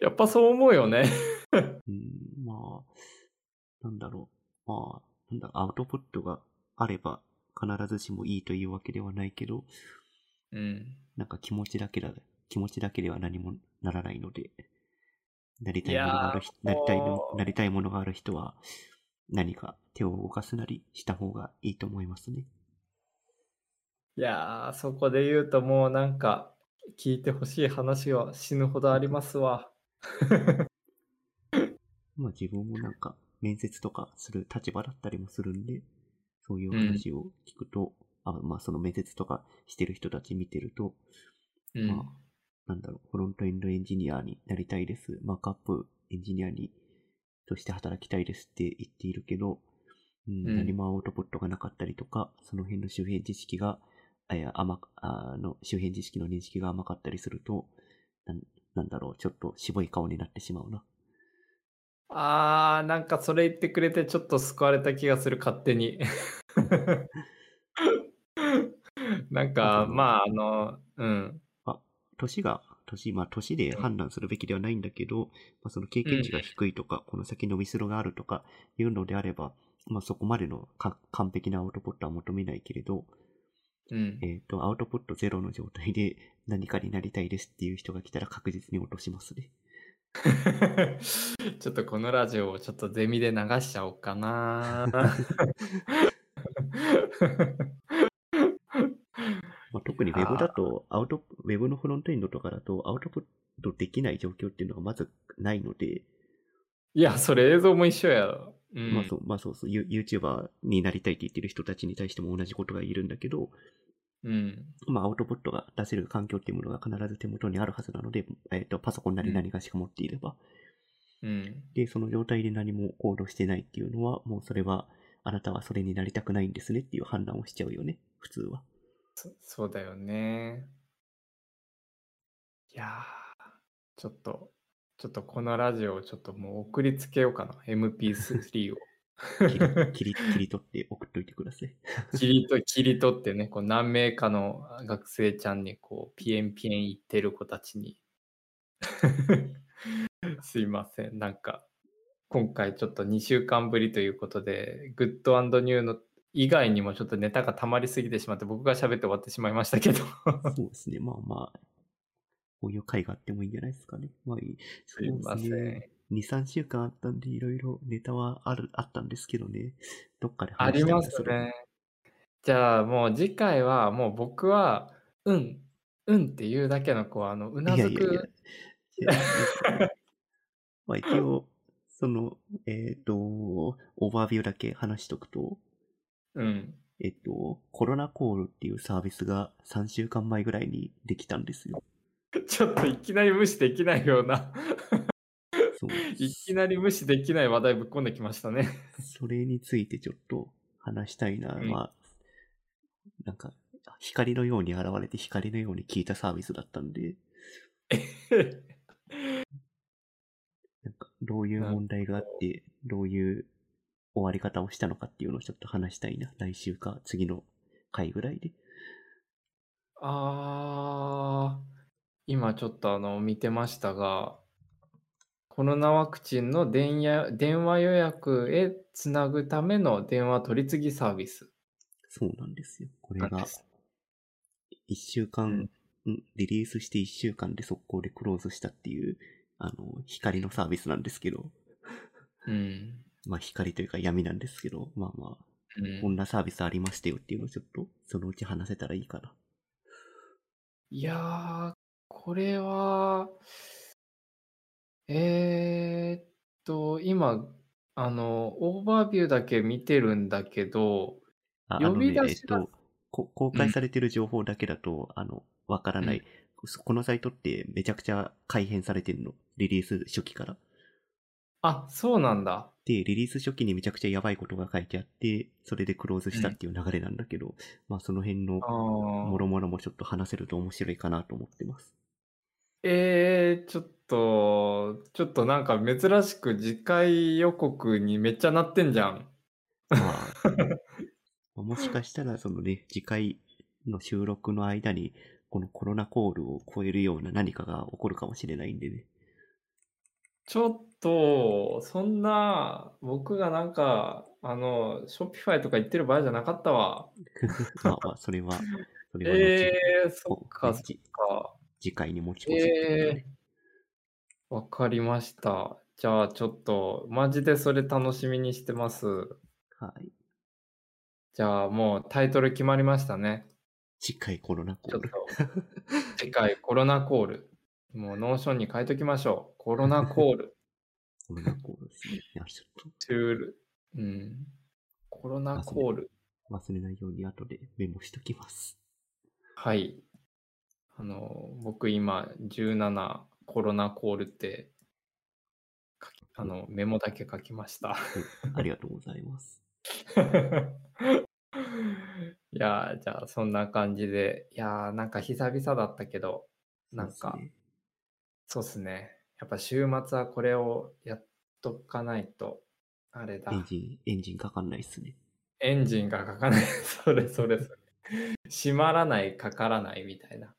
やっぱそう思うよね。うん、まあ、なんだろう。まあ、なんだ、アウトプットがあれば必ずしもいいというわけではないけど、うん。なんか気持ちだけだ、気持ちだけでは何もならないので、なりたいものがあるなりたいのなりたいものがある人は、何か手を動かすなりした方がいいと思いますね。いやー、そこで言うともうなんか、聞いてほしい話は死ぬほどありますわ。まあ自分もなんか面接とかする立場だったりもするんで、そういう話を聞くと、あまあその面接とかしてる人たち見てると、うん。まあ、なんだろう、フロントエンドエンジニアになりたいです。マークアップエンジニアに、として働きたいですって言っているけど、うんうん何もアウトプットがなかったりとか、その辺の周辺知識が、あいや甘かあの周辺知識の認識が甘かったりするとなん、なんだろう、ちょっと渋い顔になってしまうな。あー、なんかそれ言ってくれてちょっと救われた気がする、勝手に。なんか、まあ、あの、うん。年が、年、まあ年で判断するべきではないんだけど、まあその経験値が低いとか、この先伸びしろがあるとかいうのであれば、まあそこまでのか完璧なアウトプットは求めないけれど、うん。えっ、と、アウトプットゼロの状態で何かになりたいですっていう人が来たら確実に落としますね。ちょっとこのラジオをちょっとゼミで流しちゃおうかな。まあ、特にウェブだと、アウト、ウェブのフロントエンドとかだと、アウトプットできない状況っていうのがまずないので、いや、それ映像も一緒やろ。うん、まあそう、まあそうそう、ユ YouTuber になりたいって言ってる人たちに対しても同じことが言えるんだけど、うん。まあアウトプットが出せる環境っていうものが必ず手元にあるはずなので、えっ、と、パソコンなり何かしか持っていれば、うん。で、その状態で何も行動してないっていうのは、もうそれは、あなたはそれになりたくないんですねっていう判断をしちゃうよね、普通は。そそうだよね。いやー、ちょっと、ちょっとこのラジオをちょっともう送りつけようかな。MP3 を。切り、切り、切り取って送っといてください。切りと切り取ってね、こう何名かの学生ちゃんにこうピエンピエン言ってる子たちに。すいません。なんか、今回ちょっと2週間ぶりということで、グッドニューの以外にもちょっとネタが溜まりすぎてしまって、僕が喋って終わってしまいましたけど。そうですね、まあまあ、こういう回があってもいいんじゃないですかね。まあいい。すいませんそうですね。2、3週間あったんで、いろいろネタはある、あったんですけどね。どっかであります話したいなそれね。じゃあもう次回はもう僕は、うん、うんっていうだけのこう、あの、うないずやいやいやく。。いやまあ一応、その、えっ、と、オーバービューだけ話しとくと、うん。えっと、コロナコールっていうサービスが3週間前ぐらいにできたんですよ。ちょっといきなり無視できないような。そういきなり無視できない話題ぶっ込んできましたね。それについてちょっと話したいな。うんまあ、なんか、光のように現れて光のように聞いたサービスだったんで、なんか、どういう問題があって、どういう終わり方をしたのかっていうのをちょっと話したいな。来週か次の回ぐらいで。あー、今ちょっとあの見てましたが、コロナワクチンの電や電話予約へつなぐための電話取り次ぎサービスそうなんですよ。これがなんです。一週う間、ん。んリリースして一週間で速攻でクローズしたっていう、あの、光のサービスなんですけど、うん。まあ光というか闇なんですけど、まあまあ、うん。こんなサービスありましたよっていうのをちょっと、そのうち話せたらいいかな。いやー、これは、えーっと、今、あの、オーバービューだけ見てるんだけど、ああ呼び出しが、と、こ公うん、開されてる情報だけだと、あの、わからうん。ない。そこのサイトってめちゃくちゃ改変されてるの。リリース初期から。あ、そうなんだ。で、リリース初期にめちゃくちゃやばいことが書いてあって、それでクローズしたっうん。ていう流れなんだけど、まあその辺のあもろー。もろもちょっと話せると面白いかなと思ってます。えー、ちょっと、ちょっとなんか珍しく次回予告にめっちゃなってんじゃん。まあ、もしかしたらそのね、次回の収録の間に、このコロナコールを超えるような何かが起こるかもしれないんでね。ちょっと、そんな、僕がなんか、あの、ショッピファイとか言ってる場合じゃなかったわ。ま あまあ、それは、それは後、えー、そっこか、そっか。次回に持ち越えね。ー、わかりました。じゃあ、ちょっと、マジでそれ楽しみにしてます。はい。じゃあ、もうタイトル決まりましたね。次回コロナコール。と、次回コロナコール。もうノーションに書いときましょう。コロナコール。コロナコールですね。いや、ちょっとトゥール。うん。コロナコール。忘れないように後でメモしときます。はい。あの、僕今、17コロナコールってあお、の、メモだけ書きました。おありがとうございます。いやー、じゃあ、そんな感じで。いやー、なんか久々だったけど、そなんですね。そうっすね。やっぱ週末はこれをやっとかないと、あれエンだ。ジン、エンジンかかんないっすね。エンジンがかかない。それそれそれ。閉まらない、かからないみたいな。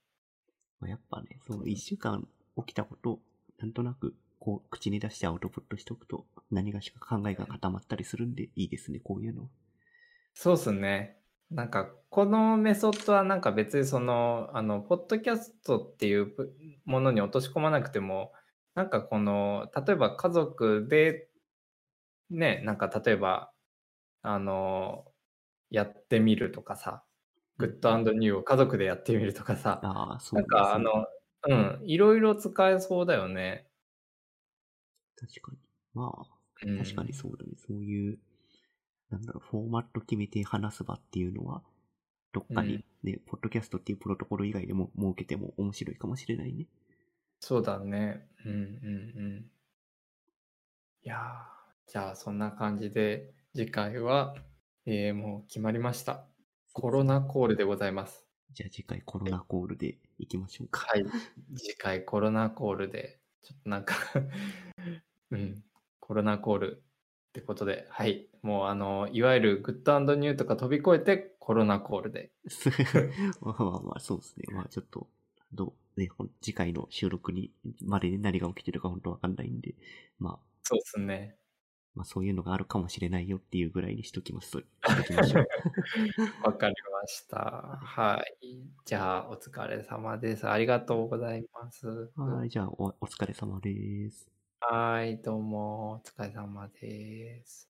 まあ、やっぱね、その一週間起きたことを、なんとなく、こう、口に出してアウトプットしておくと、何がしか考えが固まったりするんで、いいですね、こういうの。そうっすね。なんか、このメソッドはなんか別にその、あの、ポッドキャストっていうぷものに落とし込まなくても、なんかこの、例えば家族で、ね、なんか例えば、あの、やってみるとかさ、グッドニューを家族でやってみるとかさ、ああ、そなんうですね。かあの、うん、いろいろ使えそうだよね。確かに。まあ、う確かにん。そうだね。そういう、なんだろう、フォーマット決めて話す場っていうのは、どっうん。かにね、ポッドキャストっていうプロトコル以外でも設けても面白いかもしれないね。そうだね。うんうんうん。いやー、じゃあそんな感じで、次回は、えーもう決まりました。コロナコールでございます。じゃあ次回コロナコールで行きましょうか。はい。次回コロナコールで、ちょっとなんか うん、コロナコールってことで、はい。もうあの、いわゆるグッドニューとか飛び越えてコロナコールで。まあまあまあ、そうですね。まあちょっと、どう、ね、次回の収録に、までに何が起きてるか本当わかんないんで、まあ、そうですね。まあそういうのがあるかもしれないよっていうぐらいにしときます。わかりました。はい。じゃあ、お疲れ様です。ありがとうございます。はい、じゃあお、お疲れ様です。はい、どうも、お疲れ様です。